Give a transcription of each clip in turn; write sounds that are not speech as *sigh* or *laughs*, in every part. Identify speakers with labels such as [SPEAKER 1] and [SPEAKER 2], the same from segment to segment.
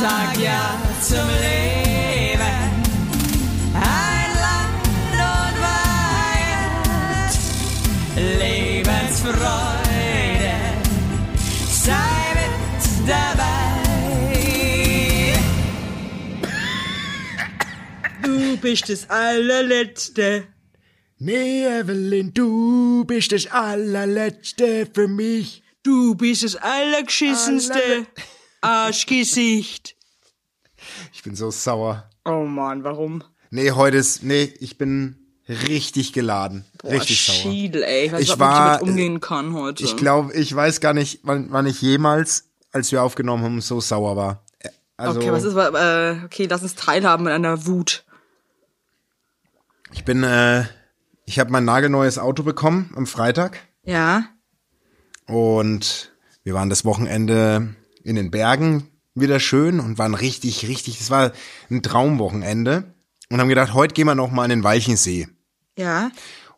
[SPEAKER 1] sag ja zum Leben. Ein Land und Weihend, Lebensfreude, sei mit dabei.
[SPEAKER 2] Du bist das allerletzte.
[SPEAKER 3] Nee, Evelyn, du bist das allerletzte für mich.
[SPEAKER 2] Du bist das allergeschissenste Arschgesicht.
[SPEAKER 3] Ich bin so sauer.
[SPEAKER 2] Oh Mann, warum?
[SPEAKER 3] Nee, heute ist, nee, ich bin richtig geladen. richtig sauer.
[SPEAKER 2] Schiedel, ey. Ich weiß
[SPEAKER 3] Ich
[SPEAKER 2] nicht, ob
[SPEAKER 3] war-
[SPEAKER 2] ich damit umgehen kann heute.
[SPEAKER 3] Ich glaube, ich weiß gar nicht, wann, wann ich jemals, als wir aufgenommen haben, so sauer war. Äh, Also,
[SPEAKER 2] okay, was ist, äh, okay, lass uns teilhaben an einer Wut.
[SPEAKER 3] ich bin, äh, ich habe mein nagelneues Auto bekommen am Freitag
[SPEAKER 2] Ja?
[SPEAKER 3] und wir waren das Wochenende in den Bergen wieder schön und waren richtig, richtig, das war ein Traumwochenende und haben gedacht, heute gehen wir noch mal in den Walchensee.
[SPEAKER 2] Ja?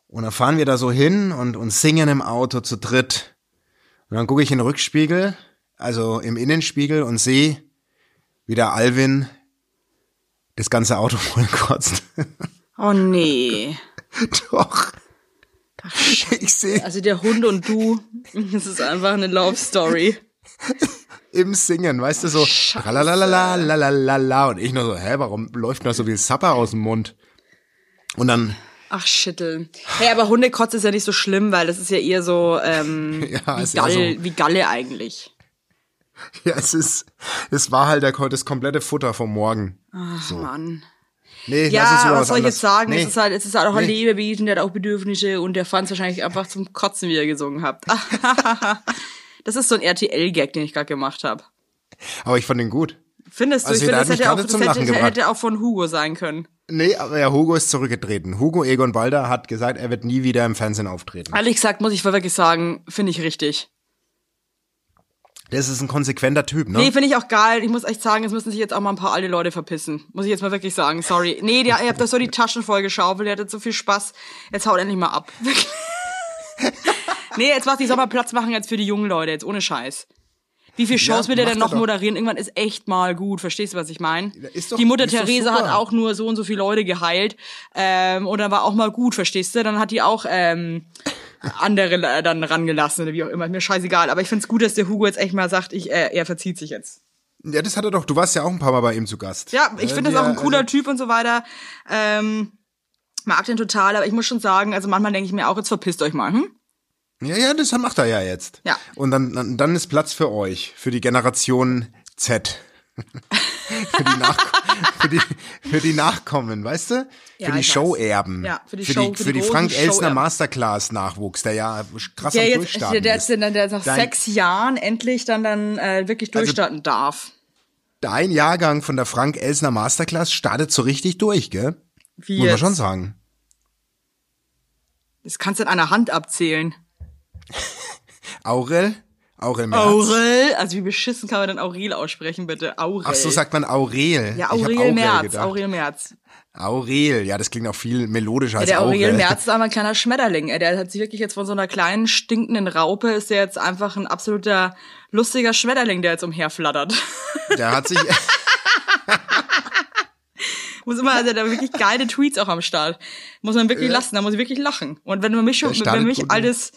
[SPEAKER 3] Und dann fahren wir da so hin und, und singen im Auto zu dritt. Und dann gucke ich in den Rückspiegel, also im Innenspiegel und sehe, wie der Alvin das ganze Auto *laughs* voll kotzt.
[SPEAKER 2] Oh nee. *laughs*
[SPEAKER 3] Doch. Ich sehe
[SPEAKER 2] Also der Hund und du, *laughs* das ist einfach eine Love Story.
[SPEAKER 3] Im Singen, weißt du, so lalalala und ich nur so, hä, warum läuft noch so viel Sapper aus dem Mund? Und dann,
[SPEAKER 2] Ach, schütteln. Hey, aber Hundekotze ist ja nicht so schlimm, weil das ist ja eher so, ähm, *laughs*
[SPEAKER 3] Ja,
[SPEAKER 2] wie, Galle,
[SPEAKER 3] so-
[SPEAKER 2] wie Galle eigentlich.
[SPEAKER 3] ja, es ist, es war halt der, das komplette Futter vom Morgen.
[SPEAKER 2] Ach, Mann.
[SPEAKER 3] Nee,
[SPEAKER 2] Ja,
[SPEAKER 3] lass uns
[SPEAKER 2] was
[SPEAKER 3] was
[SPEAKER 2] soll ich jetzt sagen?
[SPEAKER 3] Nee.
[SPEAKER 2] Es ist halt, es ist halt auch ein
[SPEAKER 3] Nee.
[SPEAKER 2] Lebewesen, der hat auch Bedürfnisse und der fand es wahrscheinlich einfach zum Kotzen, wie ihr gesungen habt. *laughs* das ist so ein RTL-Gag, den ich gerade gemacht habe.
[SPEAKER 3] Aber ich fand den gut.
[SPEAKER 2] Findest du?
[SPEAKER 3] Also,
[SPEAKER 2] ich finde, das hätte auch, das hätte, hätte auch von Hugo sein können.
[SPEAKER 3] Nee, aber ja, Hugo ist zurückgetreten. Hugo Egon Balder hat gesagt, er wird nie wieder im Fernsehen auftreten.
[SPEAKER 2] Ehrlich gesagt, muss ich wirklich sagen, finde ich richtig.
[SPEAKER 3] Das ist ein konsequenter Typ, ne?
[SPEAKER 2] Nee, finde ich auch geil. Ich muss echt sagen, es müssen sich jetzt auch mal ein paar alte Leute verpissen. Muss ich jetzt mal wirklich sagen. Sorry. Nee, der, ihr habt da so die Taschen voll geschaufelt, der hatte so viel Spaß. Jetzt haut endlich mal ab. Wirklich. *laughs* nee, jetzt macht die Sommer Platz machen jetzt für die jungen Leute, jetzt ohne Scheiß. Wie viele Shows
[SPEAKER 3] Ja,
[SPEAKER 2] will der denn noch
[SPEAKER 3] doch.
[SPEAKER 2] moderieren? Irgendwann ist echt mal gut. Verstehst du, was ich meine? Die Mutter
[SPEAKER 3] super.
[SPEAKER 2] hat auch nur so und so viele Leute geheilt. Ähm, und dann war auch mal gut, verstehst du? Dann hat die auch ähm, andere äh, dann rangelassen oder wie auch immer. Mir scheißegal. Aber ich find's gut, dass der Hugo jetzt echt mal sagt, ich, äh, er verzieht sich jetzt.
[SPEAKER 3] Ja, das hat er doch. Du warst ja auch ein paar Mal bei ihm zu Gast.
[SPEAKER 2] Ja, ich
[SPEAKER 3] Äh,
[SPEAKER 2] finde das auch ein cooler
[SPEAKER 3] also,
[SPEAKER 2] Typ und so weiter. Ähm, mag den total, aber ich muss schon sagen, also manchmal denke ich mir auch, jetzt verpisst euch mal, hm?
[SPEAKER 3] Ja, ja, das macht er ja jetzt.
[SPEAKER 2] Ja.
[SPEAKER 3] Und dann, dann, dann ist Platz für euch, für die Generation Z. *laughs* für, die Nach für, die, für die Nachkommen, weißt du?
[SPEAKER 2] Ja,
[SPEAKER 3] für die. Showerben.
[SPEAKER 2] Ja, für die
[SPEAKER 3] für
[SPEAKER 2] Show-
[SPEAKER 3] die,
[SPEAKER 2] für
[SPEAKER 3] für
[SPEAKER 2] die
[SPEAKER 3] die Frank Elsner. Masterclass Nachwuchs, der ja krass
[SPEAKER 2] Der
[SPEAKER 3] am
[SPEAKER 2] jetzt,
[SPEAKER 3] Durchstarten
[SPEAKER 2] der, der,
[SPEAKER 3] ist.
[SPEAKER 2] der, der nach
[SPEAKER 3] Dein-
[SPEAKER 2] sechs Jahren endlich dann dann äh, wirklich
[SPEAKER 3] Also
[SPEAKER 2] durchstarten darf.
[SPEAKER 3] Dein Jahrgang von der Frank Elsner Masterclass startet so richtig durch, gell?
[SPEAKER 2] Wie
[SPEAKER 3] Muss man
[SPEAKER 2] jetzt?
[SPEAKER 3] schon sagen.
[SPEAKER 2] Das kannst du in einer Hand abzählen. *laughs*
[SPEAKER 3] Aurel? Aurel Merz?
[SPEAKER 2] Aurel, also wie beschissen kann man denn Aurel aussprechen, bitte? Aurel.
[SPEAKER 3] Ach so sagt man Aurel.
[SPEAKER 2] Ja,
[SPEAKER 3] hab
[SPEAKER 2] Aurel Merz,
[SPEAKER 3] gedacht.
[SPEAKER 2] Aurel Merz.
[SPEAKER 3] Aurel, ja, das klingt auch viel melodischer
[SPEAKER 2] Ja,
[SPEAKER 3] als
[SPEAKER 2] der Aurel
[SPEAKER 3] Aurel.
[SPEAKER 2] Merz *laughs* ist aber ein kleiner Schmetterling. ey. Der hat sich wirklich jetzt von so einer kleinen, stinkenden Raupe, ist der jetzt einfach ein absoluter lustiger Schmetterling, der jetzt umherflattert. *laughs*
[SPEAKER 3] Der hat sich,
[SPEAKER 2] muss immer, also da wirklich geile Tweets auch am Start. Muss man wirklich lassen, da muss ich wirklich lachen. Und wenn man mich schon,
[SPEAKER 3] Der
[SPEAKER 2] wenn mich
[SPEAKER 3] ne?
[SPEAKER 2] altes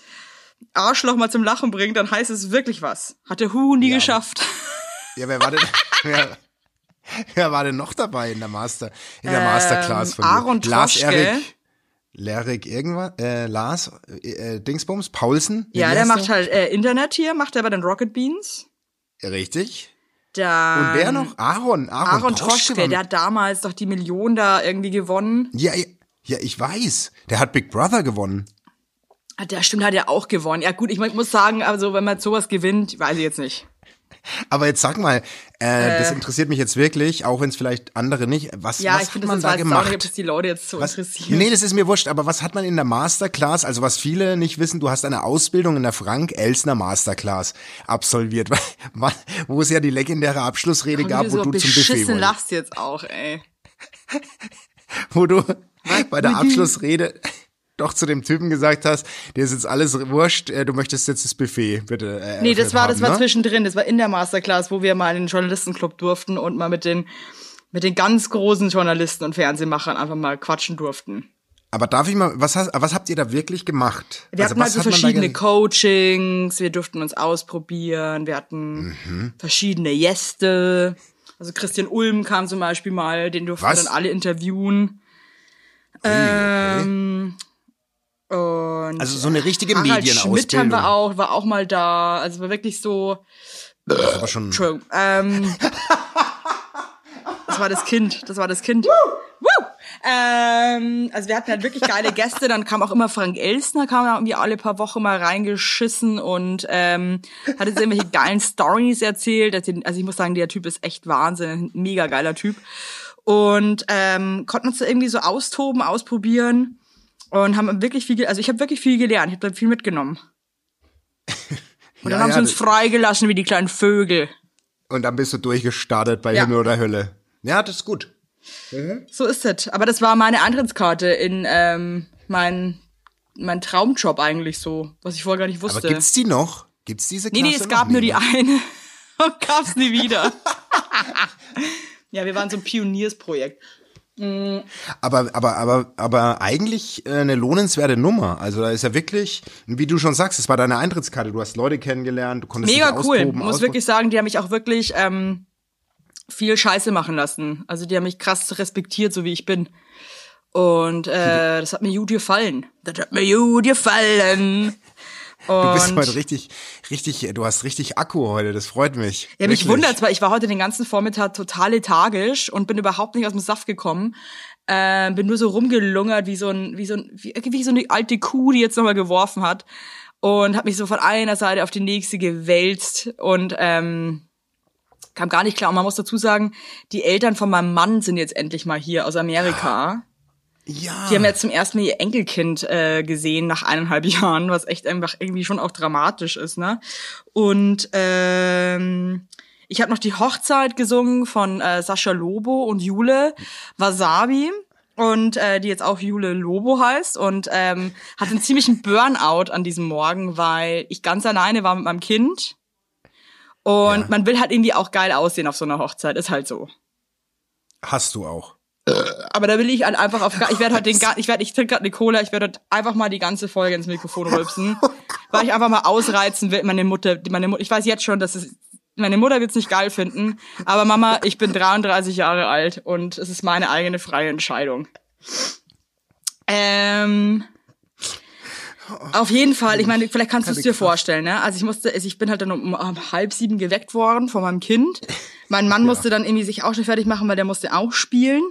[SPEAKER 2] Arschloch mal zum Lachen bringt, dann heißt es wirklich was. Hat der Hu nie geschafft.
[SPEAKER 3] ja, wer war denn, *laughs* wer, wer war denn noch dabei in der Master, in der Masterclass von dir?
[SPEAKER 2] Ähm, Aaron
[SPEAKER 3] Lars
[SPEAKER 2] Troschke.
[SPEAKER 3] Erik, Lerik irgendwas, äh, Lars, äh, äh, Dingsbums, Paulsen?
[SPEAKER 2] Ja, der macht halt äh, Internet hier, macht er bei den Rocket Beans.
[SPEAKER 3] Richtig.
[SPEAKER 2] Dann
[SPEAKER 3] Und wer noch? Aaron, Aaron,
[SPEAKER 2] Aaron
[SPEAKER 3] Troschke
[SPEAKER 2] Troschke, der hat damals doch die Million da irgendwie gewonnen.
[SPEAKER 3] Ja, ja, ja, ich weiß. Der hat Big Brother gewonnen.
[SPEAKER 2] Ah, Der stimmt, hat er auch gewonnen. Ja gut, ich muss sagen, also wenn man sowas gewinnt, weiß ich jetzt nicht.
[SPEAKER 3] Aber jetzt sag mal, äh, das interessiert mich jetzt wirklich, auch wenn es vielleicht andere nicht. Was,
[SPEAKER 2] Ja,
[SPEAKER 3] was
[SPEAKER 2] ich
[SPEAKER 3] hat
[SPEAKER 2] finde,
[SPEAKER 3] man
[SPEAKER 2] das
[SPEAKER 3] da
[SPEAKER 2] nicht, ob
[SPEAKER 3] gemacht?
[SPEAKER 2] das die Leute jetzt so
[SPEAKER 3] Was,
[SPEAKER 2] interessiert.
[SPEAKER 3] nee, das ist mir wurscht, aber was hat man in der Masterclass, also was viele nicht wissen, du hast eine Ausbildung in der Frank-Elsner Masterclass absolviert, *laughs* wo es ja die legendäre Abschlussrede
[SPEAKER 2] Und
[SPEAKER 3] gab, wo
[SPEAKER 2] so
[SPEAKER 3] du zum Buffet wolltest.
[SPEAKER 2] lachst jetzt auch, ey. *laughs*
[SPEAKER 3] Wo du bei der Abschlussrede, doch zu dem Typen gesagt hast, dir ist jetzt alles wurscht, äh, du möchtest jetzt das Buffet bitte. Äh,
[SPEAKER 2] Nee, das war, das
[SPEAKER 3] haben,
[SPEAKER 2] war
[SPEAKER 3] ne?
[SPEAKER 2] zwischendrin, das war in der Masterclass, wo wir mal in den Journalistenclub durften und mal mit den, mit den ganz großen Journalisten und Fernsehmachern einfach mal quatschen durften.
[SPEAKER 3] Aber darf ich mal, was, hast, was habt ihr da wirklich gemacht?
[SPEAKER 2] Wir hatten halt
[SPEAKER 3] was
[SPEAKER 2] so
[SPEAKER 3] hat man da
[SPEAKER 2] verschiedene Coachings, wir durften uns ausprobieren, wir hatten
[SPEAKER 3] Mhm. verschiedene
[SPEAKER 2] Gäste. Also Christian Ulm kam zum Beispiel mal, den durften
[SPEAKER 3] Was?
[SPEAKER 2] wir dann alle interviewen. Ähm, und
[SPEAKER 3] Also so eine richtige
[SPEAKER 2] Harald Schmidt haben
[SPEAKER 3] Medienausbildung.
[SPEAKER 2] wir auch, war auch mal da. Also war wirklich so,
[SPEAKER 3] Das aber schon,
[SPEAKER 2] Entschuldigung, ähm, das war das Kind, das war das Kind. Woo! Ähm, also wir hatten halt wirklich geile Gäste, dann kam auch immer Frank Elsner, kam da irgendwie alle paar Wochen mal reingeschissen und ähm, hat jetzt irgendwelche geilen Stories erzählt. Also also ich muss sagen, der Typ ist echt Wahnsinn, ein mega geiler Typ. Und ähm, konnten uns da irgendwie so austoben, ausprobieren und haben wirklich viel, also ich habe wirklich viel gelernt, ich habe da viel mitgenommen. *laughs* Und dann
[SPEAKER 3] Ja,
[SPEAKER 2] haben sie uns freigelassen wie die kleinen Vögel.
[SPEAKER 3] und dann bist du durchgestartet bei
[SPEAKER 2] Ja.
[SPEAKER 3] Himmel oder Hölle. Ja, das ist gut.
[SPEAKER 2] So ist es. Aber das war meine Eintrittskarte in ähm, mein, mein Traumjob eigentlich so, was ich vorher gar nicht wusste.
[SPEAKER 3] Aber gibt's die noch? Gibt's diese
[SPEAKER 2] nee,
[SPEAKER 3] Klasse
[SPEAKER 2] nee, es
[SPEAKER 3] noch?
[SPEAKER 2] gab nur die
[SPEAKER 3] ne?
[SPEAKER 2] eine *laughs* und gab's nie wieder. *laughs* ja, wir waren so ein Pioniersprojekt.
[SPEAKER 3] Aber, aber, aber, aber eigentlich äh, eine lohnenswerte Nummer. Also da ist ja wirklich, wie du schon sagst, es war deine Eintrittskarte. Du hast Leute kennengelernt, du konntest
[SPEAKER 2] Mega
[SPEAKER 3] dich
[SPEAKER 2] cool.
[SPEAKER 3] austoben.
[SPEAKER 2] Muss wirklich sagen, die haben mich auch wirklich ähm, viel Scheiße machen lassen. Also die haben mich krass respektiert, so wie ich bin. Und äh, das hat mir gut gefallen. Das hat mir gut gefallen.
[SPEAKER 3] Du bist
[SPEAKER 2] Und-
[SPEAKER 3] heute richtig, richtig, du hast richtig Akku heute, das freut mich.
[SPEAKER 2] Ja, mich wundert's, weil ich war heute den ganzen Vormittag total lethargisch und bin überhaupt nicht aus dem Saft gekommen. Ähm, bin nur so rumgelungert wie so ein, wie so ein, wie, wie so eine alte Kuh, die jetzt nochmal geworfen hat. Und habe mich so von einer Seite auf die nächste gewälzt und ähm, kam gar nicht klar. Und man muss dazu sagen, die Eltern von meinem Mann sind jetzt endlich mal hier aus Amerika.
[SPEAKER 3] Ja.
[SPEAKER 2] Die haben jetzt zum ersten Mal ihr Enkelkind äh, gesehen nach eineinhalb *laughs* Jahren, was echt einfach irgendwie schon auch dramatisch ist, ne? Und ähm, ich habe noch die Hochzeit gesungen von äh, Sascha Lobo und Jule Wasabi und äh, die jetzt auch Jule Lobo heißt und ähm, hatte einen ziemlichen Burnout an diesem Morgen, weil ich ganz alleine war mit meinem Kind und
[SPEAKER 3] Ja.
[SPEAKER 2] man will halt irgendwie auch geil aussehen auf so einer Hochzeit, ist halt so.
[SPEAKER 3] Hast du auch.
[SPEAKER 2] Aber da will ich halt einfach auf, ich werde halt den, ich werde, ich trinke gerade eine Cola, ich werde halt einfach mal die ganze Folge ins Mikrofon rülpsen, *laughs* weil ich einfach mal ausreizen will. Meine Mutter, meine Mutter, ich weiß jetzt schon, dass es, meine Mutter wird's nicht geil finden, aber Mama, ich bin 33 Jahre alt und es ist meine eigene freie Entscheidung. Ähm, auf jeden Fall, ich meine, vielleicht kannst du es dir vorstellen, ne? Also ich musste, also ich bin halt dann um, um halb sieben geweckt worden von meinem Kind. Mein Mann musste dann irgendwie sich auch schon fertig machen, weil der musste auch spielen.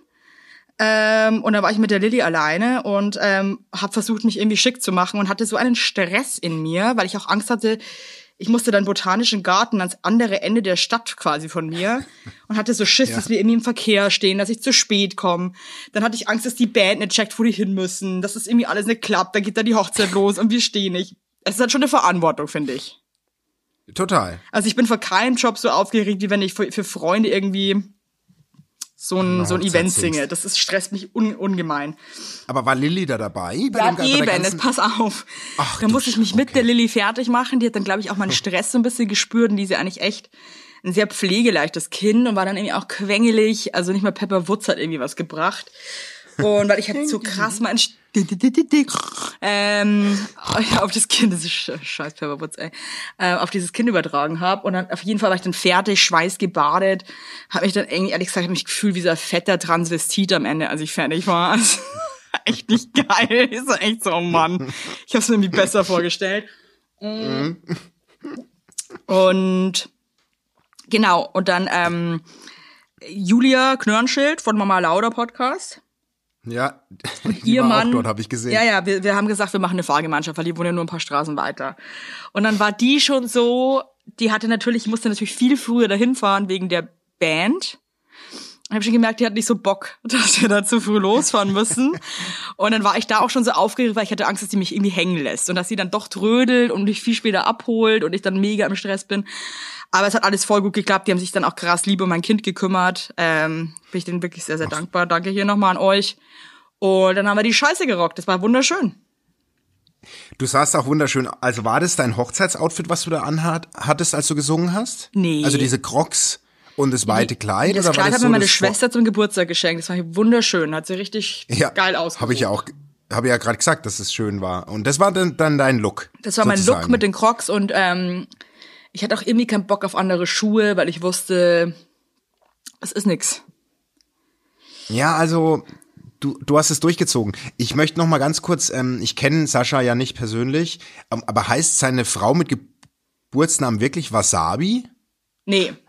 [SPEAKER 2] Ähm, und dann war ich mit der Lilly alleine und ähm, habe versucht, mich irgendwie schick zu machen und hatte so einen Stress in mir, weil ich auch Angst hatte, ich musste dann botanischen Garten ans andere Ende der Stadt quasi von mir *laughs* und hatte so Schiss,
[SPEAKER 3] Ja.
[SPEAKER 2] dass wir irgendwie im Verkehr stehen, dass ich zu spät komme. Dann hatte ich Angst, dass die Band nicht checkt, wo die hin müssen, dass das irgendwie alles nicht klappt, dann geht da die Hochzeit los und wir stehen nicht. Es ist halt schon eine Verantwortung, finde ich.
[SPEAKER 3] Total.
[SPEAKER 2] Also ich bin vor keinem Job so aufgeregt, wie wenn ich für, für Freunde irgendwie so ein,
[SPEAKER 3] Eine
[SPEAKER 2] so ein Event singe. Das ist, stresst mich un, ungemein.
[SPEAKER 3] Aber war Lilly da dabei? Bei
[SPEAKER 2] Ja, eben,
[SPEAKER 3] ganzen-
[SPEAKER 2] jetzt pass auf.
[SPEAKER 3] Ach,
[SPEAKER 2] da
[SPEAKER 3] du
[SPEAKER 2] musste ich mich mit
[SPEAKER 3] okay.
[SPEAKER 2] der Lilly fertig machen. Die hat dann, glaube ich, auch meinen Stress so ein bisschen gespürt und die ist ja eigentlich echt ein sehr pflegeleichtes Kind und war dann irgendwie auch quengelig. Also nicht mal Pepper Woods hat irgendwie was gebracht. Und weil ich halt so krass mein ähm, *laughs* auf das Kind, das ist sch- scheiß Pepper Woods, ey, äh, auf dieses Kind übertragen habe. Und dann auf jeden Fall war ich dann fertig, schweißgebadet, habe mich dann irgendwie, ehrlich gesagt, hab mich gefühlt wie so ein fetter Transvestit am Ende, als ich fertig war. *laughs* Also, echt nicht geil. *laughs* Ist echt so, oh Mann. Ich habe es mir irgendwie besser vorgestellt. Und genau, und dann ähm, Julia Knörnschild von Mama Lauder Podcast.
[SPEAKER 3] Ja, *laughs* die
[SPEAKER 2] Ihr Mann.
[SPEAKER 3] auch dort, habe ich gesehen.
[SPEAKER 2] Ja, ja, wir, wir haben gesagt, wir machen eine Fahrgemeinschaft, weil die wohnen ja nur ein paar Straßen weiter. Und dann war die schon so, die hatte natürlich, ich musste natürlich viel früher dahin fahren wegen der Band. Ich habe schon gemerkt, die hat nicht so Bock, *laughs* dass wir da zu früh losfahren müssen. Und dann war ich da auch schon so aufgeregt, weil ich hatte Angst, dass die mich irgendwie hängen lässt und dass sie dann doch trödelt und mich viel später abholt und ich dann mega im Stress bin. Aber es hat alles voll gut geklappt. Die haben sich dann auch krass lieb um mein Kind gekümmert. Ähm, bin ich denen wirklich sehr, sehr dankbar. Danke hier nochmal an euch. Und dann haben wir die Scheiße gerockt. Das war wunderschön.
[SPEAKER 3] Du sahst auch wunderschön. Also war das dein Hochzeitsoutfit, was du da anhat, hattest, als du gesungen hast?
[SPEAKER 2] Nee.
[SPEAKER 3] Also diese Crocs und das weite Kleid?
[SPEAKER 2] Das
[SPEAKER 3] oder
[SPEAKER 2] Kleid
[SPEAKER 3] war das
[SPEAKER 2] hat
[SPEAKER 3] so
[SPEAKER 2] mir meine Schwester zum Geburtstag geschenkt. Das war wunderschön. Hat sie richtig
[SPEAKER 3] ja,
[SPEAKER 2] geil ausgesehen.
[SPEAKER 3] Habe ich ja auch, habe ja gerade gesagt, dass es schön war. Und das war dann, dann dein Look.
[SPEAKER 2] Das war mein Look mit den Crocs und ähm, ich hatte auch irgendwie keinen Bock auf andere Schuhe, weil ich wusste, es ist nix.
[SPEAKER 3] Ja, also du, du hast es durchgezogen. Ich möchte noch mal ganz kurz, ähm, ich kenne Sascha ja nicht persönlich, ähm, aber heißt seine Frau mit Geburtsnamen wirklich Wasabi?
[SPEAKER 2] Nee. *laughs*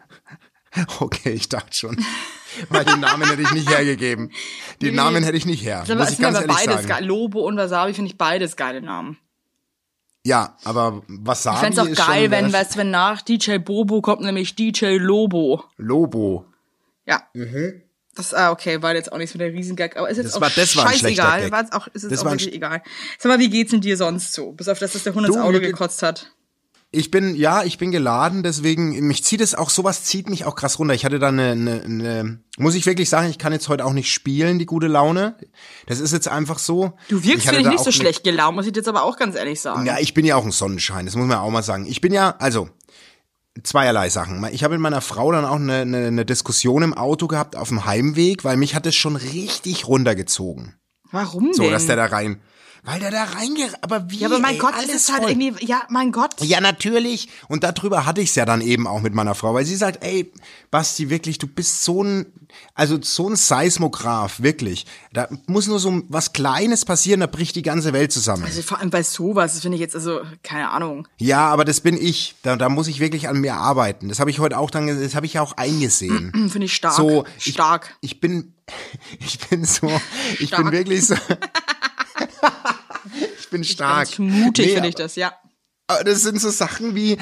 [SPEAKER 3] Okay, ich dachte schon. Weil den Namen hätte ich nicht hergegeben. Den
[SPEAKER 2] Nee.
[SPEAKER 3] Namen hätte ich nicht her.
[SPEAKER 2] Das
[SPEAKER 3] Muss ich ganz
[SPEAKER 2] aber
[SPEAKER 3] ehrlich
[SPEAKER 2] beides
[SPEAKER 3] sagen.
[SPEAKER 2] geil. Lobo und Wasabi finde ich beides geile Namen.
[SPEAKER 3] Ja, aber Wasabi
[SPEAKER 2] Ich fände es auch geil, wenn, weißt, wenn nach DJ Bobo kommt nämlich DJ Lobo.
[SPEAKER 3] Lobo.
[SPEAKER 2] Ja. Das, ah, okay, war jetzt auch nichts mit der Riesengag, aber ist jetzt
[SPEAKER 3] Das
[SPEAKER 2] auch
[SPEAKER 3] war- das war
[SPEAKER 2] scheißegal.
[SPEAKER 3] Gag.
[SPEAKER 2] War jetzt auch, ist jetzt
[SPEAKER 3] Das
[SPEAKER 2] auch
[SPEAKER 3] war
[SPEAKER 2] wirklich egal. Sag mal, wie geht's denn dir sonst so? Bis auf das, dass der Hund ins
[SPEAKER 3] Du,
[SPEAKER 2] Auto
[SPEAKER 3] mir geht-
[SPEAKER 2] gekotzt hat.
[SPEAKER 3] Ich bin, ja, ich bin geladen, deswegen, mich zieht es auch, sowas zieht mich auch krass runter. Ich hatte da eine, eine, eine muss ich wirklich sagen, ich kann jetzt heute auch nicht spielen, die gute Laune. Das ist jetzt einfach so.
[SPEAKER 2] Du wirkst, finde ich, nicht so schlecht gelaunt, muss ich jetzt aber auch ganz ehrlich sagen.
[SPEAKER 3] Ja, ich bin ja auch ein Sonnenschein, das muss man auch mal sagen. Ich bin ja, also, zweierlei Sachen. Ich habe mit meiner Frau dann auch eine, eine, eine Diskussion im Auto gehabt auf dem Heimweg, weil mich hat es schon richtig runtergezogen.
[SPEAKER 2] Warum
[SPEAKER 3] So,
[SPEAKER 2] denn?
[SPEAKER 3] dass der da rein, weil der da reinge, aber wie?
[SPEAKER 2] ja, aber mein
[SPEAKER 3] ey,
[SPEAKER 2] Gott,
[SPEAKER 3] alles
[SPEAKER 2] es ist halt
[SPEAKER 3] voll.
[SPEAKER 2] irgendwie, ja, mein Gott.
[SPEAKER 3] Ja, natürlich. Und darüber hatte ich es ja dann eben auch mit meiner Frau, weil sie sagt, ey, Basti, wirklich, du bist so ein, also so ein Seismograph, wirklich. Da muss nur so was Kleines passieren, da bricht die ganze Welt zusammen.
[SPEAKER 2] Also vor allem bei sowas, das finde ich jetzt, also, keine Ahnung.
[SPEAKER 3] Ja, aber das bin ich. Da, da muss ich wirklich an mir arbeiten. Das habe ich heute auch dann, das habe ich ja auch eingesehen. *clears throat*
[SPEAKER 2] Finde ich stark.
[SPEAKER 3] So, ich,
[SPEAKER 2] stark.
[SPEAKER 3] Ich bin, *laughs* ich bin so, ich
[SPEAKER 2] Stark.
[SPEAKER 3] bin wirklich so. *laughs* ich bin stark.
[SPEAKER 2] Ganz mutig
[SPEAKER 3] Nee,
[SPEAKER 2] finde ich das, ja.
[SPEAKER 3] Aber das sind so Sachen wie,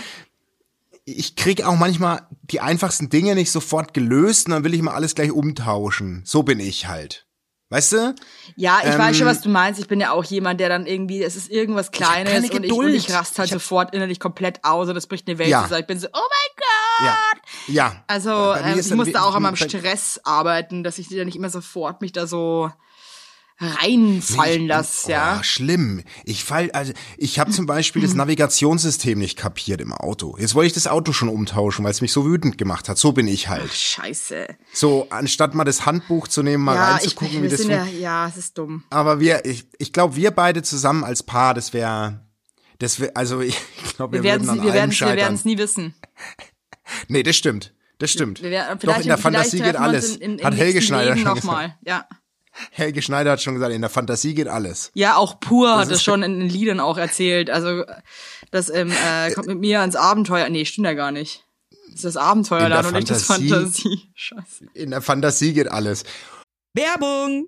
[SPEAKER 3] ich krieg auch manchmal die einfachsten Dinge nicht sofort gelöst und dann will ich mal alles gleich umtauschen. So bin ich halt. Weißt du?
[SPEAKER 2] Ja, ich weiß schon,
[SPEAKER 3] Ähm,
[SPEAKER 2] was du meinst. Ich bin ja auch jemand, der dann irgendwie, es ist irgendwas Kleines
[SPEAKER 3] keine
[SPEAKER 2] und ich, und ich raste halt
[SPEAKER 3] Ich
[SPEAKER 2] sofort innerlich komplett aus und das bricht eine Welt
[SPEAKER 3] Ja.
[SPEAKER 2] zusammen. Ich bin so, oh mein Gott!
[SPEAKER 3] Ja. Ja.
[SPEAKER 2] Also, ähm, ich musste auch an meinem Stress arbeiten, dass ich da nicht immer sofort mich da so reinfallen
[SPEAKER 3] Ich-
[SPEAKER 2] lasse, ja.
[SPEAKER 3] Oh, schlimm. Ich fall, also ich habe zum Beispiel das *clears throat* Navigationssystem nicht kapiert im Auto. Jetzt wollte ich das Auto schon umtauschen, weil es mich so wütend gemacht hat. So bin ich halt.
[SPEAKER 2] Scheiße.
[SPEAKER 3] So, anstatt mal das Handbuch zu nehmen, mal
[SPEAKER 2] ja, ich,
[SPEAKER 3] reinzugucken,
[SPEAKER 2] wir
[SPEAKER 3] wie das
[SPEAKER 2] sind ja,
[SPEAKER 3] funktioniert.
[SPEAKER 2] ja, es ist dumm.
[SPEAKER 3] Aber wir, ich, ich glaube, wir beide zusammen als Paar, das wäre, das wäre, also *laughs* ich glaube, wir,
[SPEAKER 2] Wir werden
[SPEAKER 3] würden
[SPEAKER 2] es wir werden's, wir werden's nie wissen. *laughs*
[SPEAKER 3] nee, das stimmt. Das stimmt.
[SPEAKER 2] Wir werden,
[SPEAKER 3] Doch, in der Fantasie geht
[SPEAKER 2] wir
[SPEAKER 3] alles.
[SPEAKER 2] In, in,
[SPEAKER 3] hat Helge Schneider schon gesagt.
[SPEAKER 2] mal. Ja.
[SPEAKER 3] Helge Schneider hat schon gesagt, in der Fantasie geht alles.
[SPEAKER 2] Ja, auch pur hat
[SPEAKER 3] ist-
[SPEAKER 2] es schon in den Liedern auch erzählt. Also das ähm, äh, kommt mit mir ans Abenteuer. Nee, stimmt ja gar nicht. Das ist das Abenteuer
[SPEAKER 3] In der
[SPEAKER 2] dann und nicht das
[SPEAKER 3] Fantasie-
[SPEAKER 2] Fantasie. *laughs* Scheiße.
[SPEAKER 3] In der Fantasie geht alles.
[SPEAKER 4] Werbung!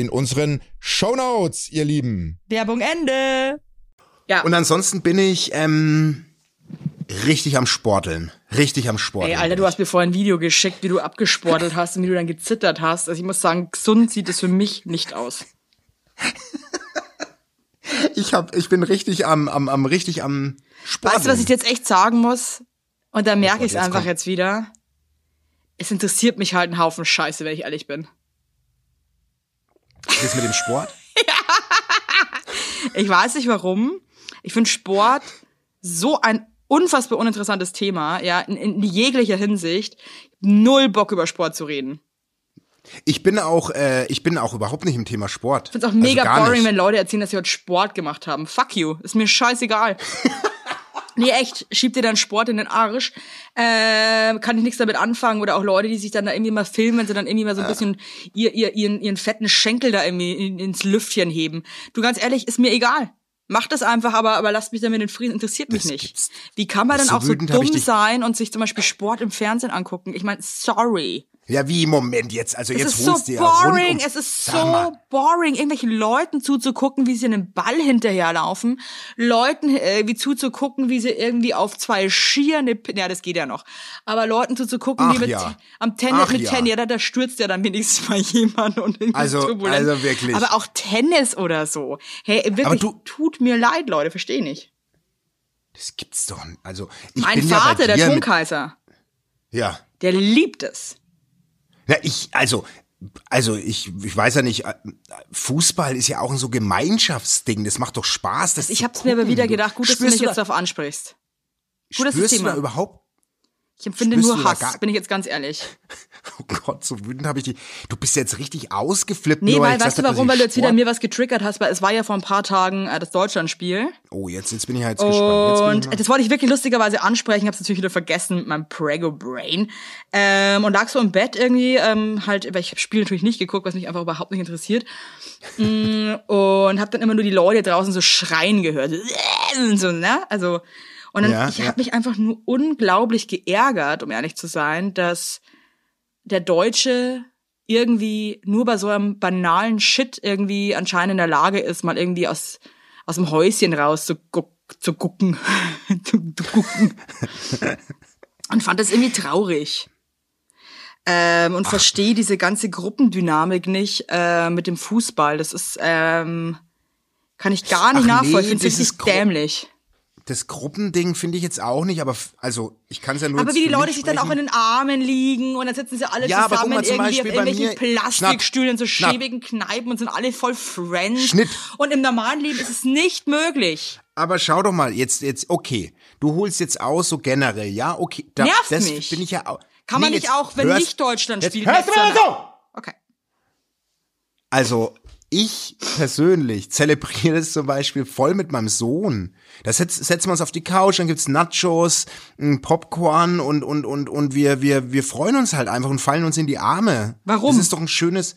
[SPEAKER 5] in unseren Shownotes, ihr Lieben.
[SPEAKER 4] Werbung Ende.
[SPEAKER 2] Ja.
[SPEAKER 3] Und ansonsten bin ich ähm, richtig am Sporteln. Richtig am Sporteln.
[SPEAKER 2] Ey, Alter, du hast mir vorhin ein Video geschickt, wie du abgesportelt hast und wie du dann gezittert hast. Also ich muss sagen, gesund sieht es für mich nicht aus. *laughs*
[SPEAKER 3] ich hab, ich bin richtig am, am, am richtig am Sporteln.
[SPEAKER 2] Weißt du, was ich jetzt echt sagen muss? Und da merke
[SPEAKER 3] Gott,
[SPEAKER 2] ich es einfach
[SPEAKER 3] kommt-
[SPEAKER 2] jetzt wieder. es interessiert mich halt ein Haufen Scheiße, wenn ich ehrlich bin.
[SPEAKER 3] Das mit dem Sport? *laughs*
[SPEAKER 2] Ich weiß nicht warum. Ich finde Sport so ein unfassbar uninteressantes Thema, ja, in, in jeglicher Hinsicht. Null Bock über Sport zu reden.
[SPEAKER 3] Ich bin auch, äh, ich bin auch überhaupt nicht im Thema Sport.
[SPEAKER 2] Ich finde es auch mega
[SPEAKER 3] also
[SPEAKER 2] boring,
[SPEAKER 3] nicht.
[SPEAKER 2] wenn Leute erzählen, dass sie heute Sport gemacht haben. Fuck you. Ist mir scheißegal. *laughs* nee, echt. Schiebt dir dann Sport in den Arsch. Äh, kann ich nichts damit anfangen. Oder auch Leute, die sich dann da irgendwie mal filmen, wenn sie dann irgendwie mal so ein bisschen ihr, ihr, ihren, ihren fetten Schenkel da irgendwie in, ins Lüftchen heben. Du, ganz ehrlich, ist mir egal. Macht das einfach, aber, aber lasst mich damit in Frieden, interessiert mich
[SPEAKER 3] Das
[SPEAKER 2] nicht.
[SPEAKER 3] gibt's-
[SPEAKER 2] Wie kann man
[SPEAKER 3] Das
[SPEAKER 2] denn
[SPEAKER 3] so
[SPEAKER 2] auch so dumm sein und sich zum Beispiel Sport im Fernsehen angucken? Ich meine, sorry.
[SPEAKER 3] Ja, wie, Moment, jetzt, also
[SPEAKER 2] Es
[SPEAKER 3] jetzt
[SPEAKER 2] ist so
[SPEAKER 3] holst du ja
[SPEAKER 2] boring,
[SPEAKER 3] um,
[SPEAKER 2] es ist so boring, irgendwelchen Leuten zuzugucken, wie sie einem Ball hinterherlaufen, Leuten äh, wie zuzugucken, wie sie irgendwie auf zwei Skier eine, ja, das geht ja noch, aber Leuten zuzugucken, die
[SPEAKER 3] Ach
[SPEAKER 2] mit
[SPEAKER 3] ja.
[SPEAKER 2] am Tennis
[SPEAKER 3] Ach
[SPEAKER 2] mit
[SPEAKER 3] ja.
[SPEAKER 2] Tennis, ja, da, da stürzt ja dann wenigstens mal *laughs* jemand und irgendwie
[SPEAKER 3] Also-
[SPEAKER 2] turbulent.
[SPEAKER 3] also wirklich.
[SPEAKER 2] Aber auch Tennis oder so. Hey, wirklich,
[SPEAKER 3] du-
[SPEAKER 2] tut mir leid, Leute, verstehe nicht.
[SPEAKER 3] das gibt's doch, nicht. also, ich
[SPEAKER 2] Mein
[SPEAKER 3] bin ja bei
[SPEAKER 2] Vater, der
[SPEAKER 3] dir mit,
[SPEAKER 2] Tonkaiser,
[SPEAKER 3] ja.
[SPEAKER 2] der liebt es.
[SPEAKER 3] Ja, ich, also, also ich, ich weiß ja nicht, äh, Fußball ist ja auch ein so Gemeinschaftsding, das macht doch Spaß. Das
[SPEAKER 2] Ich
[SPEAKER 3] zu
[SPEAKER 2] hab's mir aber wieder gedacht, gut, dass du mich
[SPEAKER 3] Spürst
[SPEAKER 2] jetzt
[SPEAKER 3] da,
[SPEAKER 2] darauf ansprichst. gutes
[SPEAKER 3] spürst du
[SPEAKER 2] Thema.
[SPEAKER 3] da überhaupt,
[SPEAKER 2] Ich empfinde
[SPEAKER 3] Spürst
[SPEAKER 2] nur Hass, bin ich jetzt ganz ehrlich. *laughs*
[SPEAKER 3] oh Gott, so wütend habe ich die, du bist jetzt richtig ausgeflippt.
[SPEAKER 2] Nee,
[SPEAKER 3] nur
[SPEAKER 2] weil, weißt du warum? Weil du jetzt wieder mir was getriggert hast, weil es war ja vor ein paar Tagen äh, das Deutschlandspiel.
[SPEAKER 3] Oh, jetzt, jetzt bin ich halt gespannt.
[SPEAKER 2] Und das wollte ich wirklich lustigerweise ansprechen, habe es natürlich wieder vergessen mit meinem Prego-Brain. Ähm, und lag so im Bett irgendwie, ähm, halt, weil ich habe Spiel natürlich nicht geguckt, was mich einfach überhaupt nicht interessiert. *laughs* Mm, und habe dann immer nur die Leute draußen so schreien gehört. *laughs* Und so, ne? Also, und dann,
[SPEAKER 3] Ja,
[SPEAKER 2] ich
[SPEAKER 3] ja.
[SPEAKER 2] habe mich einfach nur unglaublich geärgert, um ehrlich zu sein, dass der Deutsche irgendwie nur bei so einem banalen Shit irgendwie anscheinend in der Lage ist, mal irgendwie aus, aus dem Häuschen raus zu, guck, zu gucken. *laughs* zu, zu gucken. *laughs* Und fand das irgendwie traurig. Ähm, und verstehe diese ganze Gruppendynamik nicht äh, mit dem Fußball. Das ist, ähm, kann ich gar nicht
[SPEAKER 3] Ach nee,
[SPEAKER 2] nachvollziehen. Finde ich
[SPEAKER 3] dieses
[SPEAKER 2] richtig
[SPEAKER 3] Gru-
[SPEAKER 2] dämlich.
[SPEAKER 3] Das Gruppending finde ich jetzt auch nicht, aber also ich kann es ja nur.
[SPEAKER 2] Aber wie die Leute sich dann auch in den Armen liegen und dann sitzen sie alle
[SPEAKER 3] Ja,
[SPEAKER 2] zusammen
[SPEAKER 3] mal, zum
[SPEAKER 2] irgendwie auf
[SPEAKER 3] Beispiel bei
[SPEAKER 2] irgendwelchen Plastikstühlen in so schäbigen Kneipen und sind alle voll Friends.
[SPEAKER 3] Schnitt.
[SPEAKER 2] Und im normalen Leben ist es nicht möglich.
[SPEAKER 3] Aber schau doch mal, jetzt, jetzt, okay. Du holst jetzt aus, so generell, ja, okay. Da,
[SPEAKER 2] Nervt
[SPEAKER 3] das
[SPEAKER 2] mich.
[SPEAKER 3] bin ich ja auch.
[SPEAKER 2] Kann man
[SPEAKER 3] Nee,
[SPEAKER 2] nicht
[SPEAKER 3] jetzt
[SPEAKER 2] auch, wenn
[SPEAKER 3] hörst-
[SPEAKER 2] nicht Deutschland spielt,
[SPEAKER 3] hörst du mal
[SPEAKER 2] nicht
[SPEAKER 3] so!
[SPEAKER 2] Okay.
[SPEAKER 3] Also, ich persönlich zelebriere das zum Beispiel voll mit meinem Sohn. Da setz, setzen wir uns auf die Couch, dann gibt's Nachos, Popcorn und, und, und, und wir, wir, wir freuen uns halt einfach und fallen uns in die Arme.
[SPEAKER 2] Warum?
[SPEAKER 3] Das ist doch ein schönes,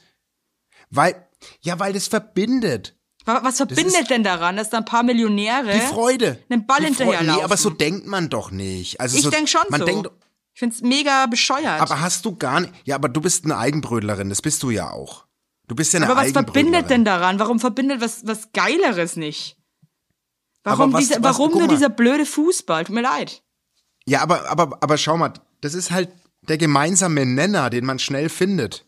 [SPEAKER 3] weil, ja, weil das verbindet.
[SPEAKER 2] Wa- Was verbindet
[SPEAKER 3] ist-
[SPEAKER 2] denn daran, dass da ein paar Millionäre
[SPEAKER 3] Die Freude.
[SPEAKER 2] einen Ball hinterherlaufen?
[SPEAKER 3] Nee, aber so denkt man doch nicht. Also
[SPEAKER 2] Ich
[SPEAKER 3] so,
[SPEAKER 2] denk schon
[SPEAKER 3] man
[SPEAKER 2] so.
[SPEAKER 3] Denkt,
[SPEAKER 2] Ich find's mega bescheuert.
[SPEAKER 3] aber hast du gar nicht, ja, aber du bist eine Eigenbrödlerin, das bist du ja auch. Du bist ja eine
[SPEAKER 2] Aber was verbindet denn daran? Warum verbindet was, was Geileres nicht? Warum,
[SPEAKER 3] was-
[SPEAKER 2] dieser,
[SPEAKER 3] was-
[SPEAKER 2] warum nur
[SPEAKER 3] mal.
[SPEAKER 2] dieser blöde Fußball? Tut mir leid.
[SPEAKER 3] Ja, aber, aber, aber schau mal, das ist halt der gemeinsame Nenner, den man schnell findet.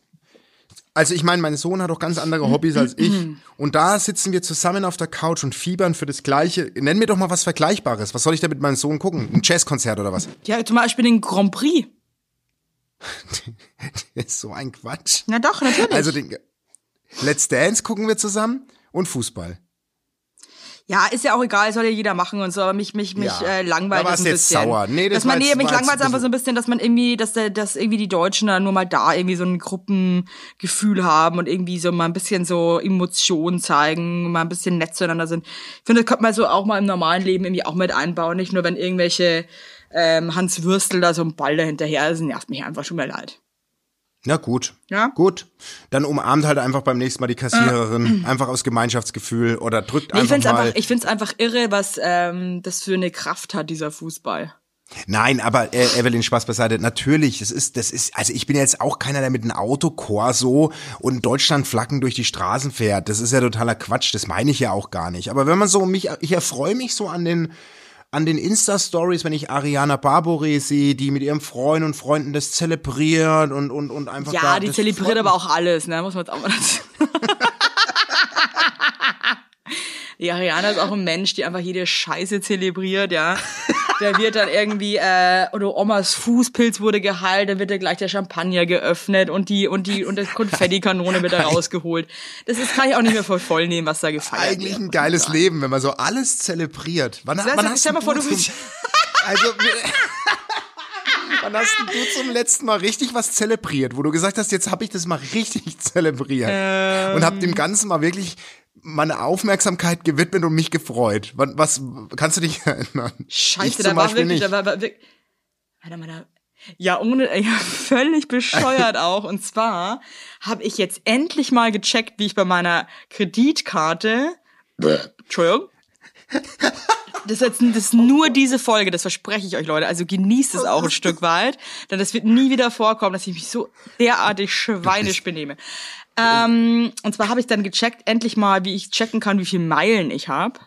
[SPEAKER 3] Also ich meine, mein Sohn hat auch ganz andere Hobbys als ich. *clears throat* Und da sitzen wir zusammen auf der Couch und fiebern für das Gleiche. Nenn mir doch mal was Vergleichbares. Was soll ich da mit meinem Sohn gucken? Ein Jazzkonzert oder was?
[SPEAKER 2] Ja, zum Beispiel den Grand Prix. *laughs*
[SPEAKER 3] Das ist so ein Quatsch.
[SPEAKER 2] Na doch, natürlich.
[SPEAKER 3] Also den Let's Dance gucken wir zusammen und Fußball.
[SPEAKER 2] ja, ist ja auch egal, soll ja jeder machen und so, aber mich, mich, mich
[SPEAKER 3] Ja.
[SPEAKER 2] äh, langweilt
[SPEAKER 3] Da
[SPEAKER 2] das ein
[SPEAKER 3] jetzt
[SPEAKER 2] bisschen.
[SPEAKER 3] sauer. Nee, das
[SPEAKER 2] dass man, nee, mich langweilt
[SPEAKER 3] ein
[SPEAKER 2] einfach so ein bisschen, dass man irgendwie, dass, dass irgendwie die Deutschen dann nur mal da irgendwie so ein Gruppengefühl haben und irgendwie so mal ein bisschen so Emotionen zeigen, mal ein bisschen nett zueinander sind. Ich finde, das könnte man so auch mal im normalen Leben irgendwie auch mit einbauen, nicht nur wenn irgendwelche ähm, Hans Würstel da so ein Ball da hinterher ist, nervt mich einfach schon mal leid.
[SPEAKER 3] Na gut.
[SPEAKER 2] Ja.
[SPEAKER 3] Gut. Dann umarmt halt einfach beim nächsten Mal die Kassiererin. Einfach aus Gemeinschaftsgefühl oder drückt
[SPEAKER 2] Nee, ich
[SPEAKER 3] einfach
[SPEAKER 2] finde es
[SPEAKER 3] mal.
[SPEAKER 2] einfach, ich find's einfach irre, was ähm, das für eine Kraft hat, dieser Fußball.
[SPEAKER 3] Nein, aber äh, Evelyn, Spaß beiseite. Natürlich, das ist, das ist, also ich bin jetzt auch keiner, der mit einem Autokor so und Deutschlandflaggen durch die Straßen fährt. Das ist ja totaler Quatsch. Das meine ich ja auch gar nicht. Aber wenn man so mich, ich erfreue mich so an den, an den Insta-Stories, wenn ich Ariana Barbore sehe, die mit ihrem Freund und Freunden das zelebriert und, und, und einfach
[SPEAKER 2] Ja,
[SPEAKER 3] da,
[SPEAKER 2] die zelebriert aber auch alles, ne? Muss man jetzt auch mal dazu. *laughs* Die Ariana ist auch ein Mensch, die einfach jede Scheiße zelebriert, ja. da wird dann irgendwie, äh, oder Omas Fußpilz wurde geheilt, dann wird da gleich der Champagner geöffnet und die, und die, und das Konfettikanone wird da rausgeholt. Das ist, kann ich auch nicht mehr voll voll nehmen, was da gefeiert
[SPEAKER 3] Eigentlich
[SPEAKER 2] wird.
[SPEAKER 3] ein geiles Leben, wenn man so alles zelebriert. Wann,
[SPEAKER 2] heißt,
[SPEAKER 3] wann hast
[SPEAKER 2] stell mal vor, du
[SPEAKER 3] zum-
[SPEAKER 2] bist- *laughs*
[SPEAKER 3] Also, *laughs* wann hast du zum letzten Mal richtig was zelebriert, wo du gesagt hast, jetzt habe ich das mal richtig *laughs* zelebriert und hab
[SPEAKER 2] Ähm.
[SPEAKER 3] dem Ganzen mal wirklich meine Aufmerksamkeit gewidmet und mich gefreut. Wann, was kannst du dich *laughs* erinnern?
[SPEAKER 2] Scheiße, da war
[SPEAKER 3] Beispiel
[SPEAKER 2] wirklich, da war, war wirklich, warte mal, da, ja, ohne, ja, *laughs* völlig bescheuert *laughs* auch. Und zwar habe ich jetzt endlich mal gecheckt, wie ich bei meiner Kreditkarte, Entschuldigung, das ist, jetzt, das ist nur diese Folge, das verspreche ich euch, Leute. Also genießt es auch ein Stück weit, denn das wird nie wieder vorkommen, dass ich mich so derartig schweinisch benehme. Ähm, und zwar habe ich dann gecheckt, endlich mal, wie ich checken kann, wie viel Meilen ich habe.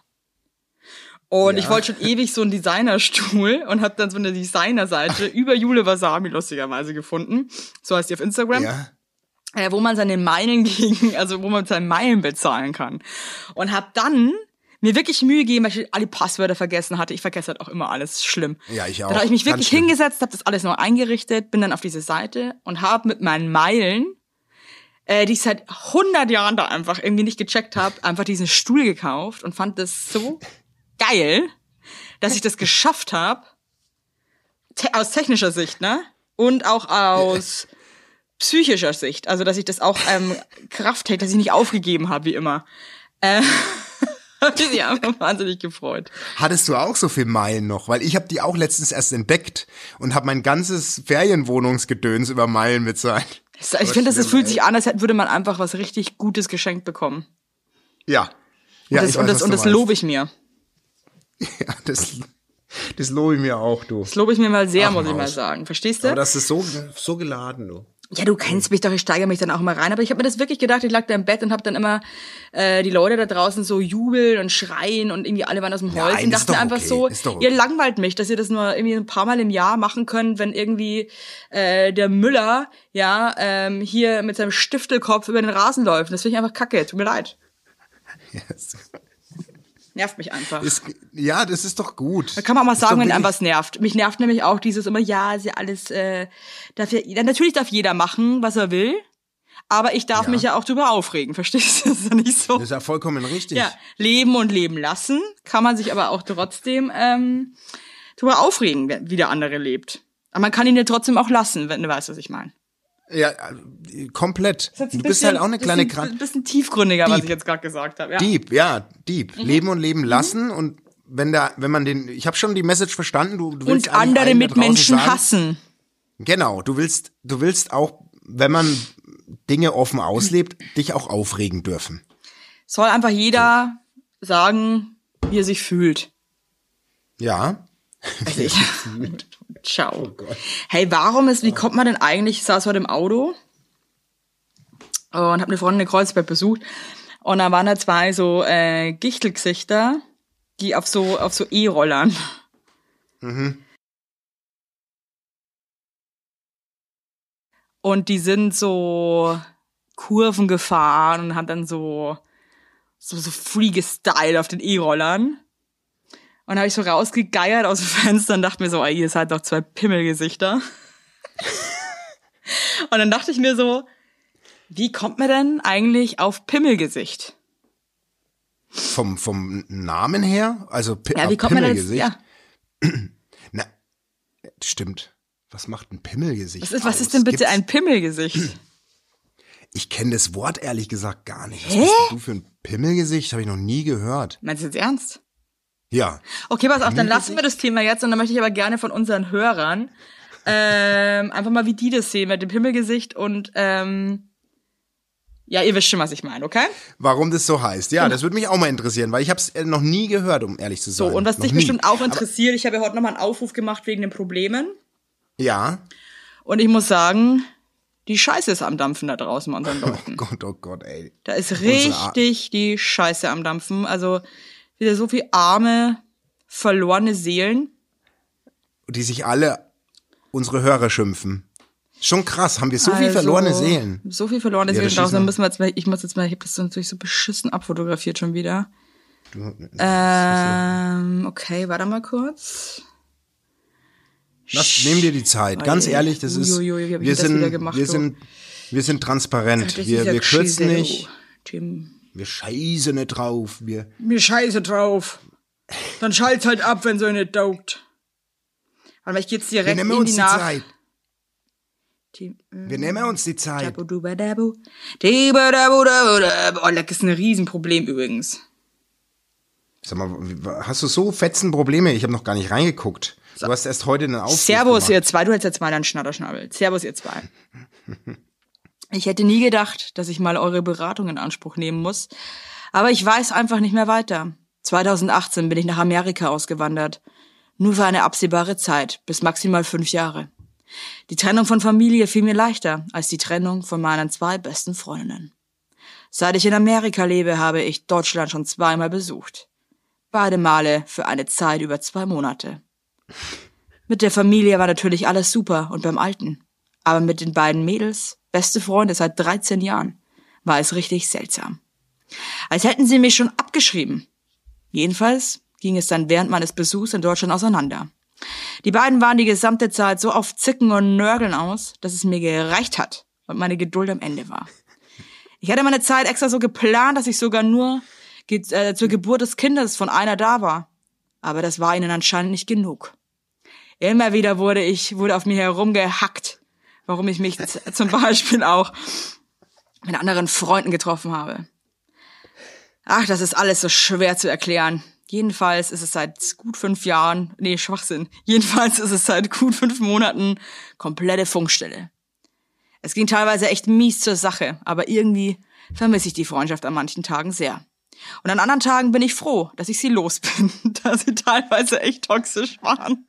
[SPEAKER 2] Und ich wollte schon ewig so einen Designerstuhl und habe dann so eine Designerseite über Jule Wasabi lustigerweise gefunden. So heißt die auf Instagram
[SPEAKER 3] Ja.
[SPEAKER 2] äh, wo man seine Meilen gegen, also wo man seine Meilen bezahlen kann. Und habe dann mir wirklich Mühe gegeben, weil ich alle Passwörter vergessen hatte. Ich vergesse halt auch immer alles schlimm.
[SPEAKER 3] Ja, ich auch.
[SPEAKER 2] Dann habe ich mich wirklich
[SPEAKER 3] schlimm.
[SPEAKER 2] hingesetzt, habe das alles noch eingerichtet, bin dann auf diese Seite und habe mit meinen Meilen, äh, die ich seit 100 Jahren da einfach irgendwie nicht gecheckt habe, einfach diesen Stuhl gekauft und fand das so geil, dass ich das geschafft habe, te aus technischer Sicht, ne? Und auch aus psychischer Sicht. Also, dass ich das auch ähm, Kraft hätte, dass ich nicht aufgegeben habe, wie immer. Äh, hab ich mich einfach wahnsinnig gefreut.
[SPEAKER 3] Hattest du auch so viel Meilen noch? Weil ich habe die auch letztens erst entdeckt und habe mein ganzes Ferienwohnungsgedöns über Meilen bezahlt.
[SPEAKER 2] Ich finde, das, das fühlt sich an, als würde man einfach was richtig Gutes geschenkt bekommen.
[SPEAKER 3] Ja.
[SPEAKER 2] Und
[SPEAKER 3] Ja,
[SPEAKER 2] das,
[SPEAKER 3] ich
[SPEAKER 2] und
[SPEAKER 3] weiß,
[SPEAKER 2] das, und das lobe ich mir. *laughs*
[SPEAKER 3] Ja, das, das lobe ich mir auch, du.
[SPEAKER 2] Das lobe ich mir mal sehr,
[SPEAKER 3] Ach,
[SPEAKER 2] muss ich mal sagen. Verstehst du?
[SPEAKER 3] Aber das ist so, so geladen, du.
[SPEAKER 2] Ja, du kennst mich doch, ich steigere mich dann auch mal rein. Aber ich habe mir das wirklich gedacht, ich lag da im Bett und habe dann immer äh, die Leute da draußen so jubeln und schreien und irgendwie alle waren aus dem Holz
[SPEAKER 3] Nein,
[SPEAKER 2] und
[SPEAKER 3] ist
[SPEAKER 2] dachte mir
[SPEAKER 3] doch
[SPEAKER 2] einfach
[SPEAKER 3] okay,
[SPEAKER 2] so,
[SPEAKER 3] doch
[SPEAKER 2] ihr
[SPEAKER 3] okay.
[SPEAKER 2] langweilt mich, dass ihr das nur irgendwie ein paar Mal im Jahr machen könnt, wenn irgendwie äh, der Müller ja ähm, hier mit seinem Stiftelkopf über den Rasen läuft. Das finde ich einfach kacke, tut mir leid. *laughs*
[SPEAKER 3] Yes.
[SPEAKER 2] Nervt mich einfach.
[SPEAKER 3] Ist, ja, das ist doch gut.
[SPEAKER 2] Da kann man auch mal sagen, wenn einem was nervt. Mich nervt nämlich auch dieses immer, ja, ist ja alles, äh, darf ja, natürlich darf jeder machen, was er will, aber ich darf
[SPEAKER 3] Ja.
[SPEAKER 2] mich ja auch drüber aufregen, *laughs* verstehst du? Das ist ja nicht so.
[SPEAKER 3] Das ist ja vollkommen richtig.
[SPEAKER 2] Ja, leben und leben lassen, kann man sich aber auch trotzdem ähm, drüber aufregen, wie der andere lebt. Aber man kann ihn ja trotzdem auch lassen, wenn du weißt, was ich meine.
[SPEAKER 3] Ja, äh, komplett.
[SPEAKER 2] Ein
[SPEAKER 3] Du bist halt auch eine kleine
[SPEAKER 2] bisschen,
[SPEAKER 3] Krank.
[SPEAKER 2] bisschen tiefgründiger, was
[SPEAKER 3] Dieb.
[SPEAKER 2] ich jetzt gerade gesagt habe. Ja.
[SPEAKER 3] Dieb, ja, Dieb.
[SPEAKER 2] Mhm.
[SPEAKER 3] Leben und leben lassen und wenn da, wenn man den, ich habe schon die Message verstanden, du, du willst
[SPEAKER 2] Und andere Mitmenschen
[SPEAKER 3] sagen,
[SPEAKER 2] hassen.
[SPEAKER 3] Genau, du willst, du willst auch, wenn man Dinge offen auslebt, dich auch aufregen dürfen.
[SPEAKER 2] Soll einfach jeder sagen, wie er sich fühlt.
[SPEAKER 3] Ja.
[SPEAKER 2] Also ich, *laughs* Ciao.
[SPEAKER 3] Oh
[SPEAKER 2] hey, warum ist, wie kommt man denn eigentlich, ich saß heute im Auto und habe eine Freundin in Kreuzberg besucht und da waren da zwei so äh, Gichtelgesichter, die auf so auf so E-Rollern. Und die sind so Kurven gefahren und haben dann so so, so free gestylt auf den E-Rollern. Und habe ich so rausgegeiert aus dem Fenster und dachte mir so, ey, ihr seid doch zwei Pimmelgesichter. *laughs* und dann dachte ich mir so, wie kommt man denn eigentlich auf Pimmelgesicht?
[SPEAKER 3] Vom, vom Namen her, also Pi
[SPEAKER 2] Ja, wie
[SPEAKER 3] auf
[SPEAKER 2] kommt man denn
[SPEAKER 3] Pimmelgesicht.
[SPEAKER 2] ja, *clears throat*
[SPEAKER 3] Na, stimmt. Was macht ein Pimmelgesicht?
[SPEAKER 2] was ist, was ist denn bitte
[SPEAKER 3] Gibt's-
[SPEAKER 2] ein Pimmelgesicht? *clears throat*
[SPEAKER 3] Ich kenne das Wort ehrlich gesagt gar nicht. Was bist denn du für ein Pimmelgesicht? Habe ich noch nie gehört.
[SPEAKER 2] Meinst du jetzt ernst?
[SPEAKER 3] Ja.
[SPEAKER 2] Okay, pass auf, dann lassen wir das Thema jetzt und dann möchte ich aber gerne von unseren Hörern ähm, einfach mal, wie die das sehen mit dem Pimmelgesicht und ähm, ja, ihr wisst schon, was ich meine, okay?
[SPEAKER 3] Warum das so heißt. Ja, das würde mich auch mal interessieren, weil ich habe es noch nie gehört, um ehrlich zu
[SPEAKER 2] So,
[SPEAKER 3] sein.
[SPEAKER 2] und was
[SPEAKER 3] noch
[SPEAKER 2] dich
[SPEAKER 3] nie.
[SPEAKER 2] bestimmt auch interessiert, ich habe ja heute nochmal einen Aufruf gemacht wegen den Problemen.
[SPEAKER 3] Ja.
[SPEAKER 2] Und ich muss sagen, die Scheiße ist am Dampfen da draußen bei unseren *laughs*
[SPEAKER 3] Oh
[SPEAKER 2] Leuten.
[SPEAKER 3] Gott, oh Gott, ey.
[SPEAKER 2] Da ist richtig die Scheiße am Dampfen. Also wieder so viel arme, verlorene Seelen.
[SPEAKER 3] Die sich alle unsere Hörer schimpfen. Schon krass, haben wir so viel
[SPEAKER 2] Also,
[SPEAKER 3] verlorene Seelen.
[SPEAKER 2] So viel verlorene
[SPEAKER 3] Ja,
[SPEAKER 2] Seelen draußen. müssen wir jetzt mal, ich muss jetzt mal, ich habe das natürlich so beschissen abfotografiert schon wieder.
[SPEAKER 3] Du,
[SPEAKER 2] Ähm, okay, warte mal kurz.
[SPEAKER 3] Lass, nimm dir die Zeit. Ganz ehrlich, das ist,
[SPEAKER 2] Uiuiui,
[SPEAKER 3] wir
[SPEAKER 2] das
[SPEAKER 3] sind,
[SPEAKER 2] gemacht,
[SPEAKER 3] wir sind, wir sind transparent. Wir, wir kürzen nicht.
[SPEAKER 2] Tim.
[SPEAKER 3] Wir scheißen nicht drauf. Wir,
[SPEAKER 2] Mir scheiße drauf. Dann schalt's halt ab, wenn so nicht taugt. Aber ich geht's
[SPEAKER 3] wir
[SPEAKER 2] direkt
[SPEAKER 3] nehmen
[SPEAKER 2] in
[SPEAKER 3] uns
[SPEAKER 2] die
[SPEAKER 3] die
[SPEAKER 2] Nach.
[SPEAKER 3] Zeit.
[SPEAKER 2] Tim,
[SPEAKER 3] Wir nehmen uns die Zeit.
[SPEAKER 2] Oh, das ist ein Riesenproblem übrigens.
[SPEAKER 3] Sag mal, hast du so fetzen Probleme? Ich habe noch gar nicht reingeguckt. Du hast erst heute einen Aufruf
[SPEAKER 2] Servus,
[SPEAKER 3] gemacht.
[SPEAKER 2] ihr zwei. Du hältst jetzt mal deinen Schnatterschnabel. Servus, ihr zwei. *laughs* Ich hätte nie gedacht, dass ich mal eure Beratung in Anspruch nehmen muss. Aber ich weiß einfach nicht mehr weiter. 2018 bin ich nach Amerika ausgewandert. Nur für eine absehbare Zeit, bis maximal fünf Jahre. Die Trennung von Familie fiel mir leichter als die Trennung von meinen zwei besten Freundinnen. Seit ich in Amerika lebe, habe ich Deutschland schon zweimal besucht. Beide Male für eine Zeit über zwei Monate. Mit der Familie war natürlich alles super und beim Alten. Aber mit den beiden Mädels, beste Freunde seit 13 Jahren, war es richtig seltsam. Als hätten sie mich schon abgeschrieben. Jedenfalls ging es dann während meines Besuchs in Deutschland auseinander. Die beiden waren die gesamte Zeit so auf Zicken und Nörgeln aus, dass es mir gereicht hat und meine Geduld am Ende war. Ich hatte meine Zeit extra so geplant, dass ich sogar nur äh, zur Geburt des Kindes von einer da war. Aber das war ihnen anscheinend nicht genug. Immer wieder wurde ich, wurde auf mir herumgehackt, warum ich mich zum Beispiel auch mit anderen Freunden getroffen habe. Ach, das ist alles so schwer zu erklären. Jedenfalls ist es seit gut fünf Jahren, nee, Schwachsinn. Jedenfalls ist es seit gut fünf Monaten komplette Funkstille. Es ging teilweise echt mies zur Sache, aber irgendwie vermisse ich die Freundschaft an manchen Tagen sehr. Und an anderen Tagen bin ich froh, dass ich sie los bin, *laughs* da sie teilweise echt toxisch waren.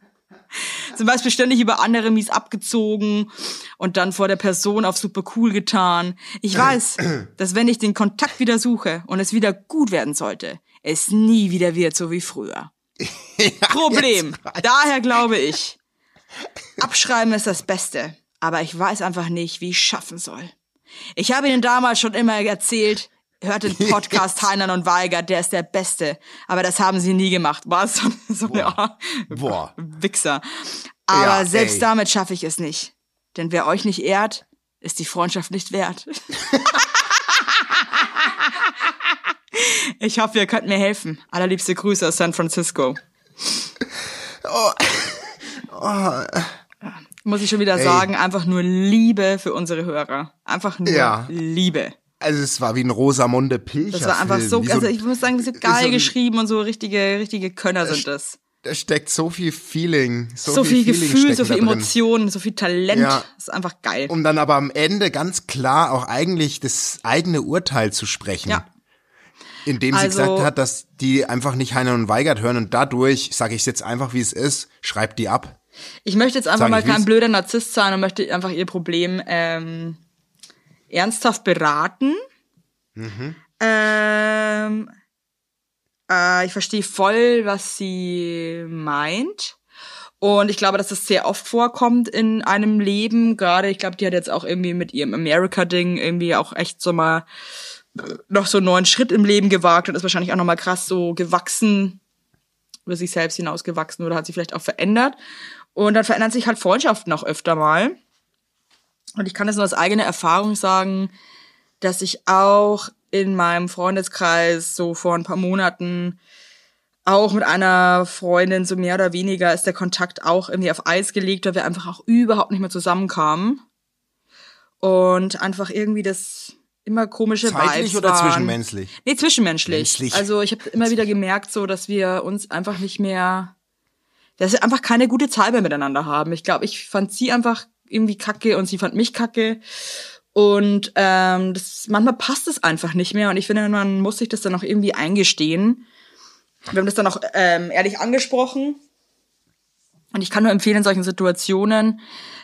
[SPEAKER 2] *laughs* Zum Beispiel ständig über andere mies abgezogen und dann vor der Person auf super cool getan. Ich *clears throat* weiß, dass wenn ich den Kontakt wieder suche und es wieder gut werden sollte, es nie wieder wird so wie früher. *laughs* Problem. Daher glaube ich, abschreiben ist das Beste, aber ich weiß einfach nicht, wie ich schaffen soll. Ich habe Ihnen damals schon immer erzählt, hört den Podcast *laughs* Heinern und Weigert, der ist der Beste. Aber das haben sie nie gemacht. War so, *laughs* so eine
[SPEAKER 3] Boah.
[SPEAKER 2] Wichser. Aber
[SPEAKER 3] Ja,
[SPEAKER 2] selbst
[SPEAKER 3] ey.
[SPEAKER 2] damit schaffe ich es nicht. Denn wer euch nicht ehrt, ist die Freundschaft nicht wert. *laughs* ich hoffe, ihr könnt mir helfen. Allerliebste Grüße aus San Francisco. Muss ich schon wieder sagen, einfach nur Liebe für unsere Hörer. Einfach nur
[SPEAKER 3] Ja.
[SPEAKER 2] Liebe.
[SPEAKER 3] Also es war wie ein Rosamunde Pilcher.
[SPEAKER 2] Das war einfach so,
[SPEAKER 3] wie
[SPEAKER 2] also ich muss sagen, das ist
[SPEAKER 3] wie
[SPEAKER 2] geil
[SPEAKER 3] so ein-
[SPEAKER 2] geschrieben und so richtige, richtige Könner sind das.
[SPEAKER 3] Da steckt so viel Feeling, so,
[SPEAKER 2] So, viel,
[SPEAKER 3] Feeling
[SPEAKER 2] Gefühl, so viel. Emotionen, so viel Talent.
[SPEAKER 3] Ja.
[SPEAKER 2] Das ist einfach geil.
[SPEAKER 3] Um dann aber am Ende ganz klar auch eigentlich das eigene Urteil zu sprechen.
[SPEAKER 2] Ja.
[SPEAKER 3] Indem sie
[SPEAKER 2] Also-
[SPEAKER 3] gesagt hat, dass die einfach nicht Heiner und Weigert hören und dadurch, sage ich es jetzt einfach wie es ist, schreibt die ab.
[SPEAKER 2] Ich möchte jetzt einfach
[SPEAKER 3] Sag
[SPEAKER 2] mal kein blöder Narzisst sein und möchte einfach ihr Problem ähm, ernsthaft beraten. Ähm, äh, ich verstehe voll, was sie meint. Und ich glaube, dass das sehr oft vorkommt in einem Leben. Gerade, ich glaube, die hat jetzt auch irgendwie mit ihrem America-Ding irgendwie auch echt so mal äh, noch so einen neuen Schritt im Leben gewagt und ist wahrscheinlich auch nochmal krass so gewachsen, über sich selbst hinausgewachsen oder hat sich vielleicht auch verändert. Und dann verändern sich halt Freundschaften auch öfter mal. Und ich kann das nur aus eigener Erfahrung sagen, dass ich auch in meinem Freundeskreis so vor ein paar Monaten auch mit einer Freundin so mehr oder weniger ist der Kontakt auch irgendwie auf Eis gelegt, weil wir einfach auch überhaupt nicht mehr zusammenkamen. Und einfach irgendwie das immer komische
[SPEAKER 3] Zeitlich
[SPEAKER 2] Vibes
[SPEAKER 3] oder
[SPEAKER 2] waren.
[SPEAKER 3] zwischenmenschlich?
[SPEAKER 2] Nee, zwischenmenschlich.
[SPEAKER 3] Menschlich.
[SPEAKER 2] Also ich habe immer wieder gemerkt, so dass wir uns einfach nicht mehr, dass wir einfach keine gute Zeit mehr miteinander haben. Ich glaube, ich fand sie einfach irgendwie kacke und sie fand mich kacke. Und ähm, das, manchmal passt es einfach nicht mehr. Und ich finde, man muss sich das dann auch irgendwie eingestehen. Wir haben das dann auch ähm, ehrlich angesprochen. Und ich kann nur empfehlen, in solchen Situationen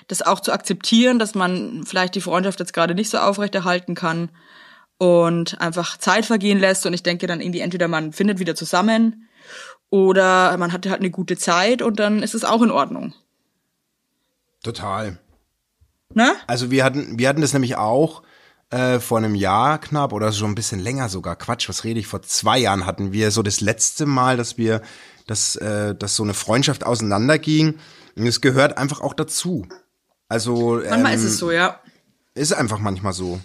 [SPEAKER 2] das auch zu akzeptieren, dass man vielleicht die Freundschaft jetzt gerade nicht so aufrechterhalten kann und einfach Zeit vergehen lässt. Und ich denke dann irgendwie entweder man findet wieder zusammen oder man hatte halt eine gute Zeit und dann ist es auch in Ordnung.
[SPEAKER 3] Total.
[SPEAKER 2] Ne?
[SPEAKER 3] Also wir hatten, wir hatten das nämlich auch äh, vor einem Jahr knapp oder schon ein bisschen länger sogar. Quatsch, was rede ich? Vor zwei Jahren hatten wir so das letzte Mal, dass wir, dass, äh, dass so eine Freundschaft auseinanderging. Und es gehört einfach auch dazu. Also
[SPEAKER 2] Manchmal
[SPEAKER 3] ähm,
[SPEAKER 2] ist es so, ja.
[SPEAKER 3] Ist einfach manchmal so.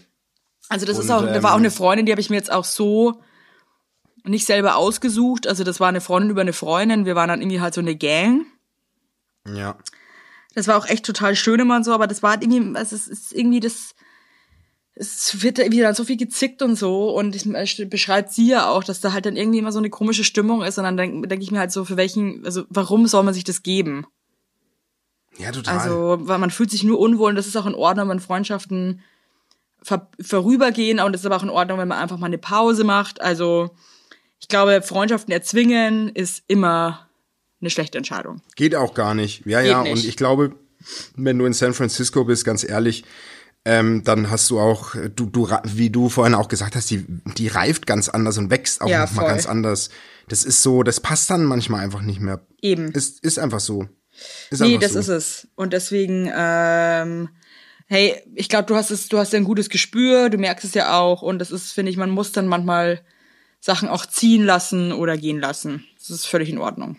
[SPEAKER 2] Also das ist
[SPEAKER 3] Und,
[SPEAKER 2] auch, da war auch
[SPEAKER 3] ähm,
[SPEAKER 2] eine Freundin, die habe ich mir jetzt auch so nicht selber ausgesucht. Also das war eine Freundin über eine Freundin. Wir waren dann irgendwie halt so eine Gang.
[SPEAKER 3] Ja.
[SPEAKER 2] Das war auch echt total schön immer und so, aber das war halt irgendwie, also es ist irgendwie das, es wird irgendwie dann so viel gezickt und so und es beschreibt sie ja auch, dass da halt dann irgendwie immer so eine komische Stimmung ist und dann denke denk ich mir halt so, für welchen, also warum soll man sich das geben?
[SPEAKER 3] Ja, total.
[SPEAKER 2] Also, weil man fühlt sich nur unwohl und das ist auch in Ordnung, wenn Freundschaften ver vorübergehen und es ist aber auch in Ordnung, wenn man einfach mal eine Pause macht. Also, ich glaube, Freundschaften erzwingen ist immer eine schlechte Entscheidung.
[SPEAKER 3] Geht auch gar nicht. Ja,
[SPEAKER 2] Geht
[SPEAKER 3] ja,
[SPEAKER 2] nicht.
[SPEAKER 3] und ich glaube, wenn du in San Francisco bist, ganz ehrlich, ähm, dann hast du auch, du, du, wie du vorhin auch gesagt hast, die, die reift ganz anders und wächst auch
[SPEAKER 2] Ja,
[SPEAKER 3] nochmal
[SPEAKER 2] voll.
[SPEAKER 3] ganz anders. Das ist so, das passt dann manchmal einfach nicht mehr.
[SPEAKER 2] Eben.
[SPEAKER 3] Ist, ist einfach so. Ist
[SPEAKER 2] Nee,
[SPEAKER 3] einfach
[SPEAKER 2] das
[SPEAKER 3] so.
[SPEAKER 2] ist es. Und deswegen, ähm, hey, ich glaube, du hast es, du hast ja ein gutes Gespür, du merkst es ja auch. Und das ist, finde ich, man muss dann manchmal Sachen auch ziehen lassen oder gehen lassen. Das ist völlig in Ordnung.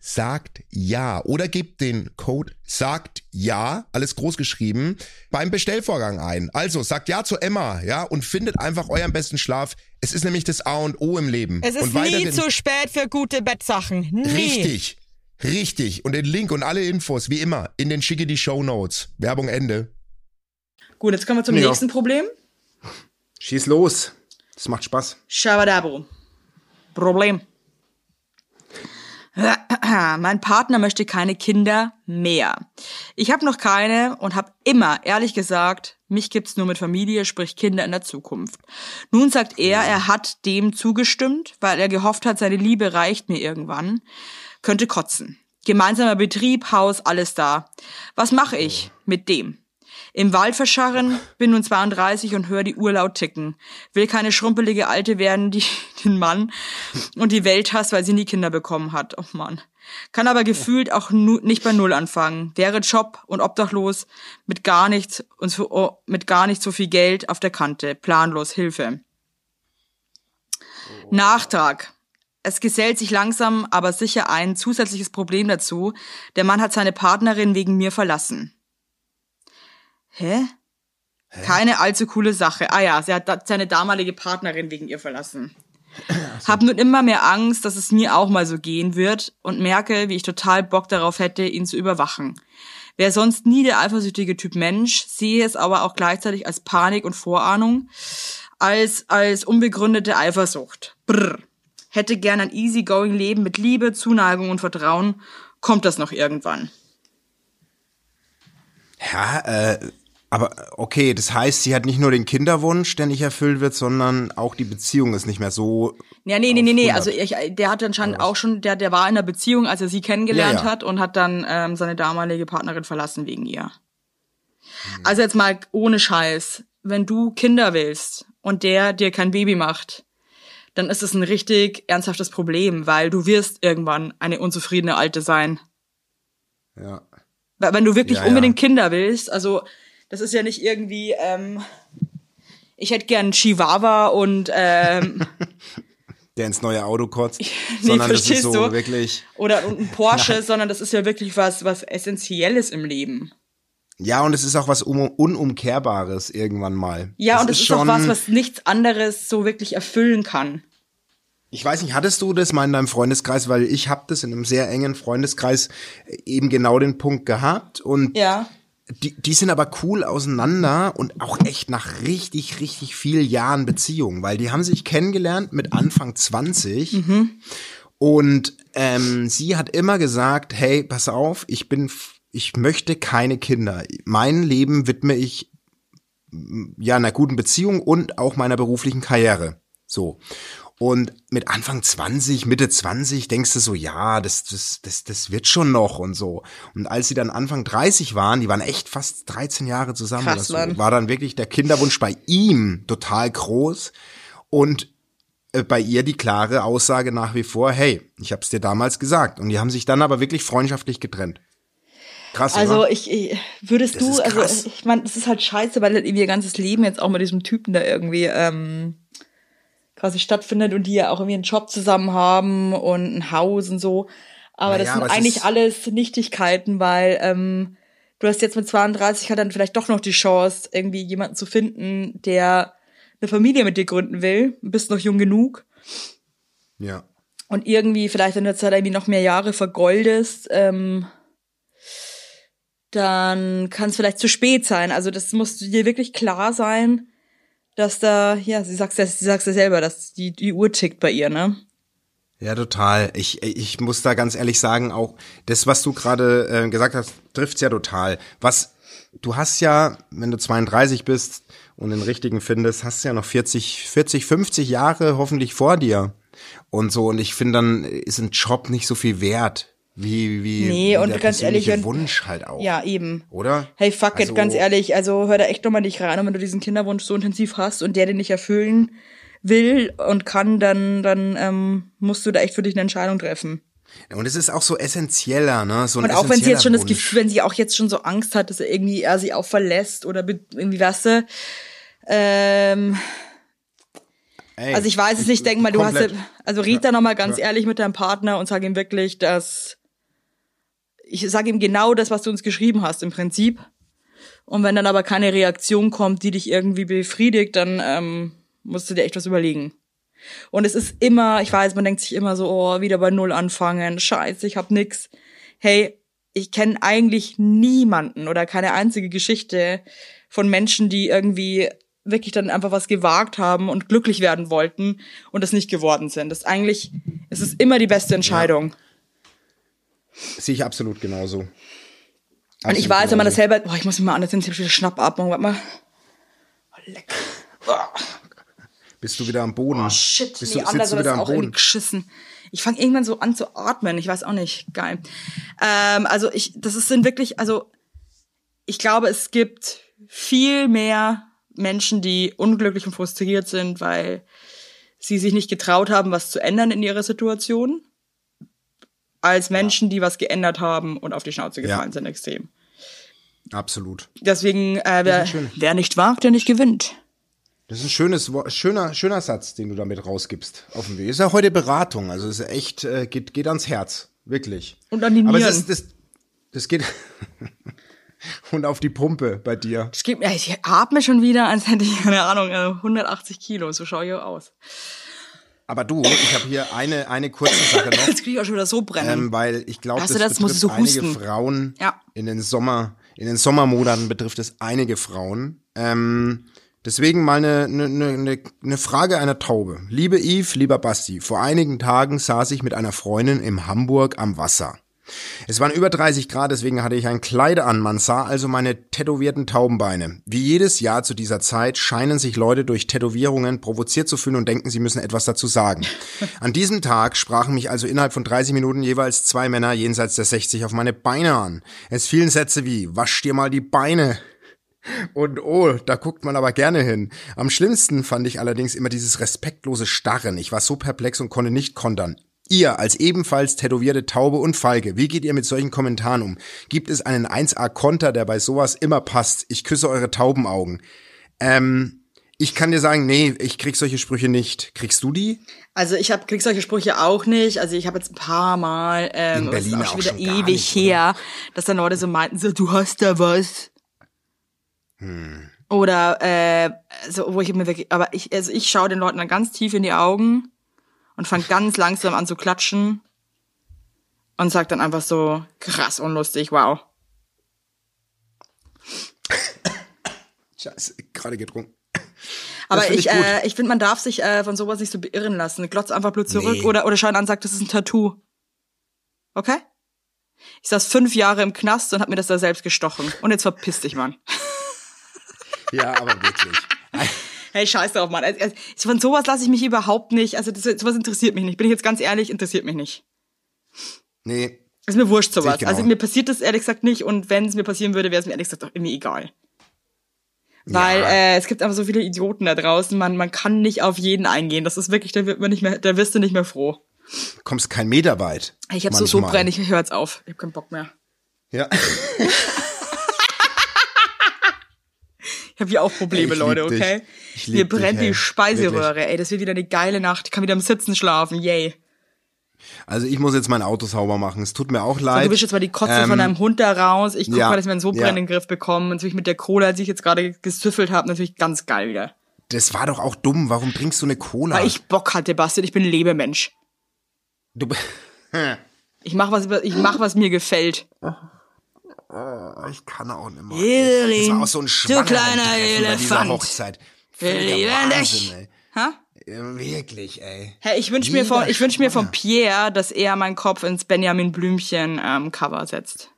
[SPEAKER 5] sagt ja oder gebt den Code sagt ja, alles groß geschrieben, beim Bestellvorgang ein. Also sagt ja zu Emma, ja, und findet einfach euren besten Schlaf. Es ist nämlich das A und O im Leben.
[SPEAKER 4] Es ist
[SPEAKER 5] und
[SPEAKER 4] nie zu spät für gute Bettsachen. Nie.
[SPEAKER 5] Richtig. Richtig. Und den Link und alle Infos, wie immer, in den schicke die Show Notes. Werbung Ende.
[SPEAKER 2] Gut, jetzt kommen wir zum
[SPEAKER 3] Ja.
[SPEAKER 2] nächsten Problem.
[SPEAKER 3] Schieß los. Das macht Spaß.
[SPEAKER 2] Shabadabo. Problem. *clears throat* Mein Partner möchte keine Kinder mehr. Ich habe noch keine und habe immer, ehrlich gesagt, mich gibt's nur mit Familie, sprich Kinder in der Zukunft. Nun sagt er, er hat dem zugestimmt, weil er gehofft hat, seine Liebe reicht mir irgendwann. Könnte kotzen. Gemeinsamer Betrieb, Haus, alles da. Was mache ich mit dem? Im Wald verscharren, bin nun 32 und höre die Uhr laut ticken. Will keine schrumpelige Alte werden, die *laughs* den Mann und die Welt hasst, weil sie nie Kinder bekommen hat. Oh Mann. Kann aber gefühlt auch nicht bei Null anfangen. Wäre Job und obdachlos, mit gar nichts und so, oh, mit gar nicht so viel Geld auf der Kante. Planlos, Hilfe. Nachtrag. Es gesellt sich langsam, aber sicher ein zusätzliches Problem dazu. Der Mann hat seine Partnerin wegen mir verlassen. Hä? Keine allzu coole Sache. Ah ja, sie hat seine damalige Partnerin wegen ihr verlassen. Hab nun immer mehr Angst, dass es mir auch mal so gehen wird und merke, wie ich total Bock darauf hätte, ihn zu überwachen. Wäre sonst nie der eifersüchtige Typ Mensch, sehe es aber auch gleichzeitig als Panik und Vorahnung, als, als unbegründete Eifersucht. Brr. Hätte gern ein easygoing Leben mit Liebe, Zuneigung und Vertrauen. Kommt das noch irgendwann?
[SPEAKER 3] Ja, äh, aber okay, das heißt, sie hat nicht nur den Kinderwunsch, der nicht erfüllt wird, sondern auch die Beziehung ist nicht mehr so.
[SPEAKER 2] Ja, nee, nee, nee, nee.
[SPEAKER 3] 100.
[SPEAKER 2] Also ich, der hat anscheinend auch schon, der, der war in einer Beziehung, als er sie kennengelernt
[SPEAKER 3] Ja, ja.
[SPEAKER 2] hat und hat dann ähm, seine damalige Partnerin verlassen wegen ihr. Also jetzt mal ohne Scheiß. Wenn du Kinder willst und der dir kein Baby macht, dann ist es ein richtig ernsthaftes Problem, weil du wirst irgendwann eine unzufriedene Alte sein.
[SPEAKER 3] Ja.
[SPEAKER 2] Weil wenn du wirklich
[SPEAKER 3] Ja,
[SPEAKER 2] unbedingt. Kinder willst, also das ist ja nicht irgendwie, ähm, ich hätte gern Chihuahua und ähm, *laughs*
[SPEAKER 3] Der ins neue Auto kotzt. *laughs*
[SPEAKER 2] Nee,
[SPEAKER 3] sondern das ist so
[SPEAKER 2] du?
[SPEAKER 3] wirklich.
[SPEAKER 2] oder ein Porsche, *laughs* sondern das ist ja wirklich was, was Essentielles im Leben.
[SPEAKER 3] Ja, und es ist auch was um, Unumkehrbares irgendwann mal.
[SPEAKER 2] Ja,
[SPEAKER 3] Das
[SPEAKER 2] und es ist auch was, was nichts anderes so wirklich erfüllen kann.
[SPEAKER 3] Ich weiß nicht, hattest du das mal in deinem Freundeskreis, weil ich habe das in einem sehr engen Freundeskreis eben genau den Punkt gehabt und
[SPEAKER 2] Ja.
[SPEAKER 3] Die, die sind aber cool auseinander und auch echt nach richtig, richtig viel Jahren Beziehung, weil die haben sich kennengelernt mit Anfang 20 und ähm, sie hat immer gesagt, hey, pass auf, ich bin, ich möchte keine Kinder. Mein Leben widme ich ja einer guten Beziehung und auch meiner beruflichen Karriere. So. Und mit Anfang 20, Mitte 20 denkst du so, ja, das, das, das, das wird schon noch und so. Und als sie dann Anfang 30 waren, die waren echt fast 13 Jahre zusammen
[SPEAKER 2] Krass,
[SPEAKER 3] oder so, war dann wirklich der Kinderwunsch bei ihm total groß und äh, bei ihr die klare Aussage nach wie vor, hey, ich hab's dir damals gesagt. Und die haben sich dann aber wirklich freundschaftlich getrennt. Krass,
[SPEAKER 2] Also
[SPEAKER 3] oder?
[SPEAKER 2] ich, ich würdest
[SPEAKER 3] Das
[SPEAKER 2] du, also ich meine, das ist halt scheiße, weil halt ihr ganzes Leben jetzt auch mit diesem Typen da irgendwie ähm, quasi stattfindet und die ja auch irgendwie einen Job zusammen haben und ein Haus und so. Aber das
[SPEAKER 3] Naja,
[SPEAKER 2] sind
[SPEAKER 3] aber
[SPEAKER 2] eigentlich alles Nichtigkeiten, weil ähm, du hast jetzt mit 32 halt dann vielleicht doch noch die Chance, irgendwie jemanden zu finden, der eine Familie mit dir gründen will. Du bist noch jung genug.
[SPEAKER 3] ja.
[SPEAKER 2] Und irgendwie vielleicht in der Zeit irgendwie noch mehr Jahre vergoldest, ähm, dann kann es vielleicht zu spät sein. Also das muss dir wirklich klar sein, dass da, ja, sie sagt ja, sie sagt ja selber, dass die, die Uhr tickt bei ihr, ne?
[SPEAKER 3] Ja, total. Ich, ich muss da ganz ehrlich sagen, auch das, was du gerade äh, gesagt hast, trifft's ja total. Was du hast ja, wenn du 32 bist und den richtigen findest, hast du ja noch 40, 40, 50 Jahre hoffentlich vor dir. Und so, und ich finde, dann ist ein Job nicht so viel wert, wie, wie,
[SPEAKER 2] Nee,
[SPEAKER 3] wie
[SPEAKER 2] und
[SPEAKER 3] der
[SPEAKER 2] ganz ehrlich,
[SPEAKER 3] Wunsch halt auch.
[SPEAKER 2] Ja, eben.
[SPEAKER 3] Oder?
[SPEAKER 2] Hey, fuck it,
[SPEAKER 3] Also-
[SPEAKER 2] ganz ehrlich. Also hör da echt nochmal nicht rein. Und wenn du diesen Kinderwunsch so intensiv hast und der den nicht erfüllen will und kann, dann, dann ähm, musst du da echt für dich eine Entscheidung treffen.
[SPEAKER 3] Und es ist auch so essentieller, ne? So
[SPEAKER 2] Und auch wenn sie jetzt schon das
[SPEAKER 3] essentieller
[SPEAKER 2] Gefühl, wenn sie auch jetzt schon so Angst hat, dass er irgendwie er sie auch verlässt oder irgendwie weißt du, ähm,
[SPEAKER 3] Ey,
[SPEAKER 2] also ich weiß es nicht, denk mal, du hast ja,
[SPEAKER 3] komplett.
[SPEAKER 2] also red da nochmal ganz ehrlich mit deinem Partner und sag ihm wirklich, dass ich sag ihm genau das, was du uns geschrieben hast im Prinzip. Und wenn dann aber keine Reaktion kommt, die dich irgendwie befriedigt, dann ähm, musst du dir echt was überlegen. Und es ist immer, ich weiß, man denkt sich immer so, oh, wieder bei Null anfangen, scheiße, ich hab nix. Hey, ich kenne eigentlich niemanden oder keine einzige Geschichte von Menschen, die irgendwie wirklich dann einfach was gewagt haben und glücklich werden wollten und das nicht geworden sind. Das ist eigentlich, es ist immer die beste Entscheidung.
[SPEAKER 3] Sehe ich absolut genauso.
[SPEAKER 2] Und ich
[SPEAKER 3] Absolut
[SPEAKER 2] weiß, wenn man das
[SPEAKER 3] genauso.
[SPEAKER 2] selber, boah, ich muss mich mal anders hin, ich hab wieder Schnappatmung, warte mal. Oh, leck. Oh, *laughs*
[SPEAKER 3] Bist du wieder am Boden?
[SPEAKER 2] oh shit,
[SPEAKER 3] Bist
[SPEAKER 2] nee,
[SPEAKER 3] du,
[SPEAKER 2] anders
[SPEAKER 3] du wieder am
[SPEAKER 2] auch
[SPEAKER 3] Boden?
[SPEAKER 2] geschissen. Ich fange irgendwann so an zu atmen, ich weiß auch nicht, geil. Ähm, also ich, das ist, sind wirklich, also ich glaube, es gibt viel mehr Menschen, die unglücklich und frustriert sind, weil sie sich nicht getraut haben, was zu ändern in ihrer Situation, als Menschen, die was geändert haben und auf die Schnauze
[SPEAKER 3] Ja.
[SPEAKER 2] gefallen sind, extrem.
[SPEAKER 3] Absolut.
[SPEAKER 2] Deswegen, äh, wer, wer nicht wagt, der nicht gewinnt.
[SPEAKER 3] Das ist ein schönes, schöner, schöner Satz, den du damit rausgibst. Auf dem Weg. Ist ja heute Beratung, also ist ja echt, äh, geht, geht ans Herz. Wirklich.
[SPEAKER 2] Und an die
[SPEAKER 3] Aber
[SPEAKER 2] Nieren.
[SPEAKER 3] es ist, das, das geht. *laughs* Und auf die Pumpe bei dir.
[SPEAKER 2] Ich, geb, ja, ich atme schon wieder, als hätte ich, keine Ahnung, äh, 180 Kilo. So schaue ich auch aus.
[SPEAKER 3] Aber du, ich habe hier eine, eine kurze Sache noch. *laughs*
[SPEAKER 2] Jetzt kriege ich auch schon wieder so brennen.
[SPEAKER 3] Ähm, weil ich glaube, das,
[SPEAKER 2] das?
[SPEAKER 3] Betrifft
[SPEAKER 2] so
[SPEAKER 3] einige? Frauen
[SPEAKER 2] Ja.
[SPEAKER 3] in den Sommer, in den Sommermonaten betrifft es einige Frauen. Ähm, deswegen mal eine, eine, eine, eine Frage einer Taube. Liebe Yves, lieber Basti, vor einigen Tagen saß ich mit einer Freundin im Hamburg am Wasser. Es waren über 30 Grad, deswegen hatte ich ein Kleid an. Man sah also meine tätowierten Taubenbeine. Wie jedes Jahr zu dieser Zeit scheinen sich Leute durch Tätowierungen provoziert zu fühlen und denken, sie müssen etwas dazu sagen. *laughs* An diesem Tag sprachen mich also innerhalb von 30 Minuten jeweils zwei Männer jenseits der 60 auf meine Beine an. Es fielen Sätze wie, wasch dir mal die Beine. Und oh, da guckt man aber gerne hin. Am schlimmsten fand ich allerdings immer dieses respektlose Starren. Ich war so perplex und konnte nicht kontern. Ihr als ebenfalls tätowierte Taube und Falke, wie geht ihr mit solchen Kommentaren um? Gibt es einen 1A-Konter, der bei sowas immer passt? Ich küsse eure Taubenaugen. Ähm, ich kann dir sagen, nee, ich krieg solche Sprüche nicht. Kriegst du die?
[SPEAKER 2] Also ich hab, krieg solche Sprüche auch nicht. Also ich habe jetzt ein paar Mal, ähm,
[SPEAKER 3] In Berlin
[SPEAKER 2] auch schon wieder
[SPEAKER 3] schon
[SPEAKER 2] ewig
[SPEAKER 3] nicht, oder?
[SPEAKER 2] her, dass dann Leute so meinten, so, du hast da was.
[SPEAKER 3] Hm.
[SPEAKER 2] Oder äh, so, wo ich mir wirklich, aber ich, also ich schaue den Leuten dann ganz tief in die Augen und fange ganz langsam an zu klatschen und sag dann einfach so, krass unlustig, wow.
[SPEAKER 3] Scheiße, gerade getrunken.
[SPEAKER 2] Aber ich,
[SPEAKER 3] ich
[SPEAKER 2] äh, ich finde, man darf sich äh, von sowas nicht so beirren lassen. Glotz einfach blöd zurück
[SPEAKER 3] Nee.
[SPEAKER 2] oder, oder schau ihn an und sag, das ist ein Tattoo. Okay? Ich saß fünf Jahre im Knast und hab mir das da selbst gestochen. Und jetzt verpiss dich, Mann.
[SPEAKER 3] Ja, aber wirklich. *laughs*
[SPEAKER 2] Hey, scheiß drauf, Mann. Also, also, von sowas lasse ich mich überhaupt nicht. Also das, sowas interessiert mich nicht. Bin ich jetzt ganz ehrlich, interessiert mich nicht.
[SPEAKER 3] Nee,
[SPEAKER 2] Ist mir wurscht sowas.
[SPEAKER 3] genau.
[SPEAKER 2] Also mir passiert das ehrlich gesagt nicht und wenn es mir passieren würde, wäre es mir ehrlich gesagt auch irgendwie egal. Weil
[SPEAKER 3] Ja.
[SPEAKER 2] äh, es gibt einfach so viele Idioten da draußen, man, man kann nicht auf jeden eingehen. Das ist wirklich, da wird man nicht mehr, da wirst du nicht mehr froh.
[SPEAKER 3] kommst kein Meter weit.
[SPEAKER 2] Ich hab so so
[SPEAKER 3] Manchmal.
[SPEAKER 2] brenn, ich hör jetzt auf. Ich hab keinen Bock mehr.
[SPEAKER 3] Ja. *laughs*
[SPEAKER 2] Ich habe hier auch Probleme,
[SPEAKER 3] lieb
[SPEAKER 2] Leute,
[SPEAKER 3] dich.
[SPEAKER 2] okay?
[SPEAKER 3] Ich
[SPEAKER 2] Mir
[SPEAKER 3] dich,
[SPEAKER 2] brennt
[SPEAKER 3] hey.
[SPEAKER 2] die Speiseröhre, ey. Das wird wieder eine geile Nacht. Ich kann wieder im Sitzen schlafen, yay.
[SPEAKER 3] Also ich muss jetzt mein Auto sauber machen. Es tut mir auch
[SPEAKER 2] So,
[SPEAKER 3] leid.
[SPEAKER 2] du bist jetzt mal die Kotze
[SPEAKER 3] Ähm,
[SPEAKER 2] von deinem Hund da raus. Ich guck
[SPEAKER 3] ja,
[SPEAKER 2] mal, dass wir einen Sodbrennen
[SPEAKER 3] ja.
[SPEAKER 2] in den Griff bekommen. Und natürlich mit der Cola, die ich jetzt gerade gesüffelt habe, natürlich ganz geil wieder.
[SPEAKER 3] Das war doch auch dumm. Warum trinkst du eine Cola?
[SPEAKER 2] Weil ich Bock hatte, Bastian. Ich bin ein Lebemensch.
[SPEAKER 3] du, *laughs*
[SPEAKER 2] Ich mach was, ich mach, was mir gefällt.
[SPEAKER 3] Oh, ich kann auch nicht mehr.
[SPEAKER 2] Evelyn,
[SPEAKER 3] das war auch so ein
[SPEAKER 2] du kleiner
[SPEAKER 3] bei
[SPEAKER 2] Elefant.
[SPEAKER 3] Hochzeit.
[SPEAKER 2] Lieben
[SPEAKER 3] Wahnsinn,
[SPEAKER 2] dich. Ha?
[SPEAKER 3] Wirklich, ey.
[SPEAKER 2] Hey, ich wünsch mir von, ich wünsch mir von. Pierre, dass er meinen Kopf ins Benjamin Blümchen ähm, Cover setzt.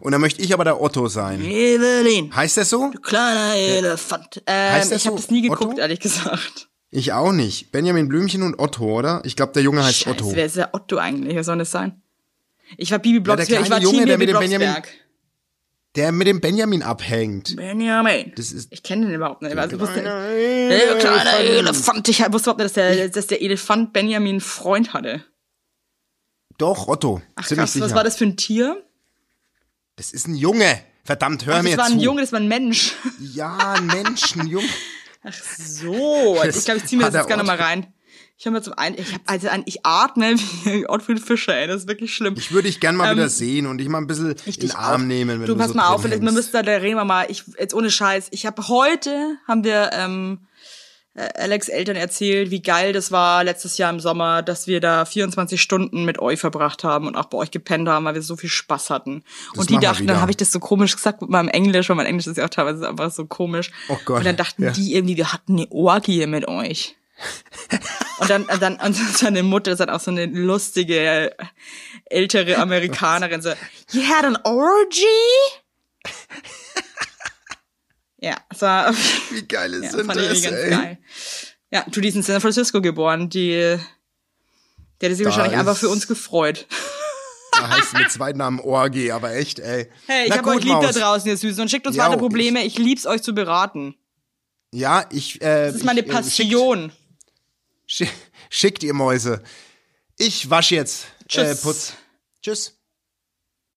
[SPEAKER 3] Und dann möchte ich aber der Otto sein.
[SPEAKER 2] Evelyn,
[SPEAKER 3] Heißt der so?
[SPEAKER 2] kleiner Elefant. Ähm,
[SPEAKER 3] Heißt der
[SPEAKER 2] ich habe
[SPEAKER 3] so?
[SPEAKER 2] das nie geguckt,
[SPEAKER 3] Otto?
[SPEAKER 2] ehrlich gesagt.
[SPEAKER 3] Ich auch nicht. Benjamin Blümchen und Otto, oder? Ich glaube, der Junge heißt Otto.
[SPEAKER 2] Scheiße, wer ist der Otto eigentlich? Wer soll das sein? Ich war Bibi
[SPEAKER 3] der
[SPEAKER 2] Blocksberg, ich war
[SPEAKER 3] Junge,
[SPEAKER 2] Team
[SPEAKER 3] der
[SPEAKER 2] Bibi
[SPEAKER 3] mit dem Benjamin-
[SPEAKER 2] Blocksberg.
[SPEAKER 3] Der mit dem Benjamin abhängt.
[SPEAKER 2] Benjamin.
[SPEAKER 3] Das ist-
[SPEAKER 2] ich kenne den überhaupt nicht. Also,
[SPEAKER 3] Kleiner
[SPEAKER 2] der kleine
[SPEAKER 3] Elefant.
[SPEAKER 2] Elefant. Ich wusste überhaupt nicht, dass der, dass der Elefant Benjamin einen Freund hatte.
[SPEAKER 3] Doch, Otto.
[SPEAKER 2] Ach
[SPEAKER 3] Ziemlich
[SPEAKER 2] krass,
[SPEAKER 3] sicher.
[SPEAKER 2] was war das für ein Tier?
[SPEAKER 3] Das ist ein Junge. Verdammt, hör
[SPEAKER 2] Ach,
[SPEAKER 3] mir
[SPEAKER 2] das war
[SPEAKER 3] zu.
[SPEAKER 2] ein Junge, das war ein Mensch.
[SPEAKER 3] Ja, ein Mensch, ein Junge. *laughs*
[SPEAKER 2] So,
[SPEAKER 3] Das
[SPEAKER 2] ich glaube, ich ziehe mir das jetzt gerne mal rein. Ich höre mir zum einen, ich hab also an, ich atme *laughs* wie Ottfried Fischer, ey, das ist wirklich schlimm.
[SPEAKER 3] Ich würde dich gern mal
[SPEAKER 2] Ähm,
[SPEAKER 3] wieder sehen und dich mal ein bisschen in den Arm
[SPEAKER 2] auch.
[SPEAKER 3] nehmen, wenn
[SPEAKER 2] du
[SPEAKER 3] du
[SPEAKER 2] pass
[SPEAKER 3] so
[SPEAKER 2] mal auf, wir müssen da, da reden mal, ich, jetzt ohne Scheiß, ich habe heute, haben wir, ähm, äh, Alex Eltern erzählt, wie geil das war letztes Jahr im Sommer, dass wir da 24 Stunden mit euch verbracht haben und auch bei euch gepennt haben, weil wir so viel Spaß hatten.
[SPEAKER 3] Das
[SPEAKER 2] und die dachten, dann habe ich das so komisch gesagt mit meinem Englisch, weil mein Englisch ist ja auch teilweise einfach so komisch.
[SPEAKER 3] Oh Gott,
[SPEAKER 2] Und dann dachten
[SPEAKER 3] ja.
[SPEAKER 2] die irgendwie, wir hatten eine Orgie mit euch. Und dann, und dann, und *laughs* seine Mutter ist dann auch so eine lustige, äh, ältere Amerikanerin, so, you had an orgy? ja, es war, *laughs*
[SPEAKER 3] Wie geil ist
[SPEAKER 2] ja,
[SPEAKER 3] denn
[SPEAKER 2] fand ich
[SPEAKER 3] das,
[SPEAKER 2] irgendwie ganz
[SPEAKER 3] ey?
[SPEAKER 2] geil. Ja, Judy ist in San Francisco geboren, die, der hätte sich
[SPEAKER 3] Da
[SPEAKER 2] wahrscheinlich einfach für uns gefreut.
[SPEAKER 3] Da heißt mit zweiten Namen Orgi, aber echt, ey.
[SPEAKER 2] Hey, ich
[SPEAKER 3] Na
[SPEAKER 2] hab
[SPEAKER 3] gut,
[SPEAKER 2] euch lieb da
[SPEAKER 3] Maus.
[SPEAKER 2] draußen, ihr Süßen, und schickt uns
[SPEAKER 3] Ja,
[SPEAKER 2] weiter
[SPEAKER 3] ich-
[SPEAKER 2] Probleme, ich lieb's euch zu beraten.
[SPEAKER 3] Ja, ich, äh,
[SPEAKER 2] Das ist meine
[SPEAKER 3] ich, äh,
[SPEAKER 2] Passion.
[SPEAKER 3] Schick, schickt ihr Mäuse. Ich wasch jetzt.
[SPEAKER 2] Tschüss.
[SPEAKER 3] Äh, putz. Tschüss.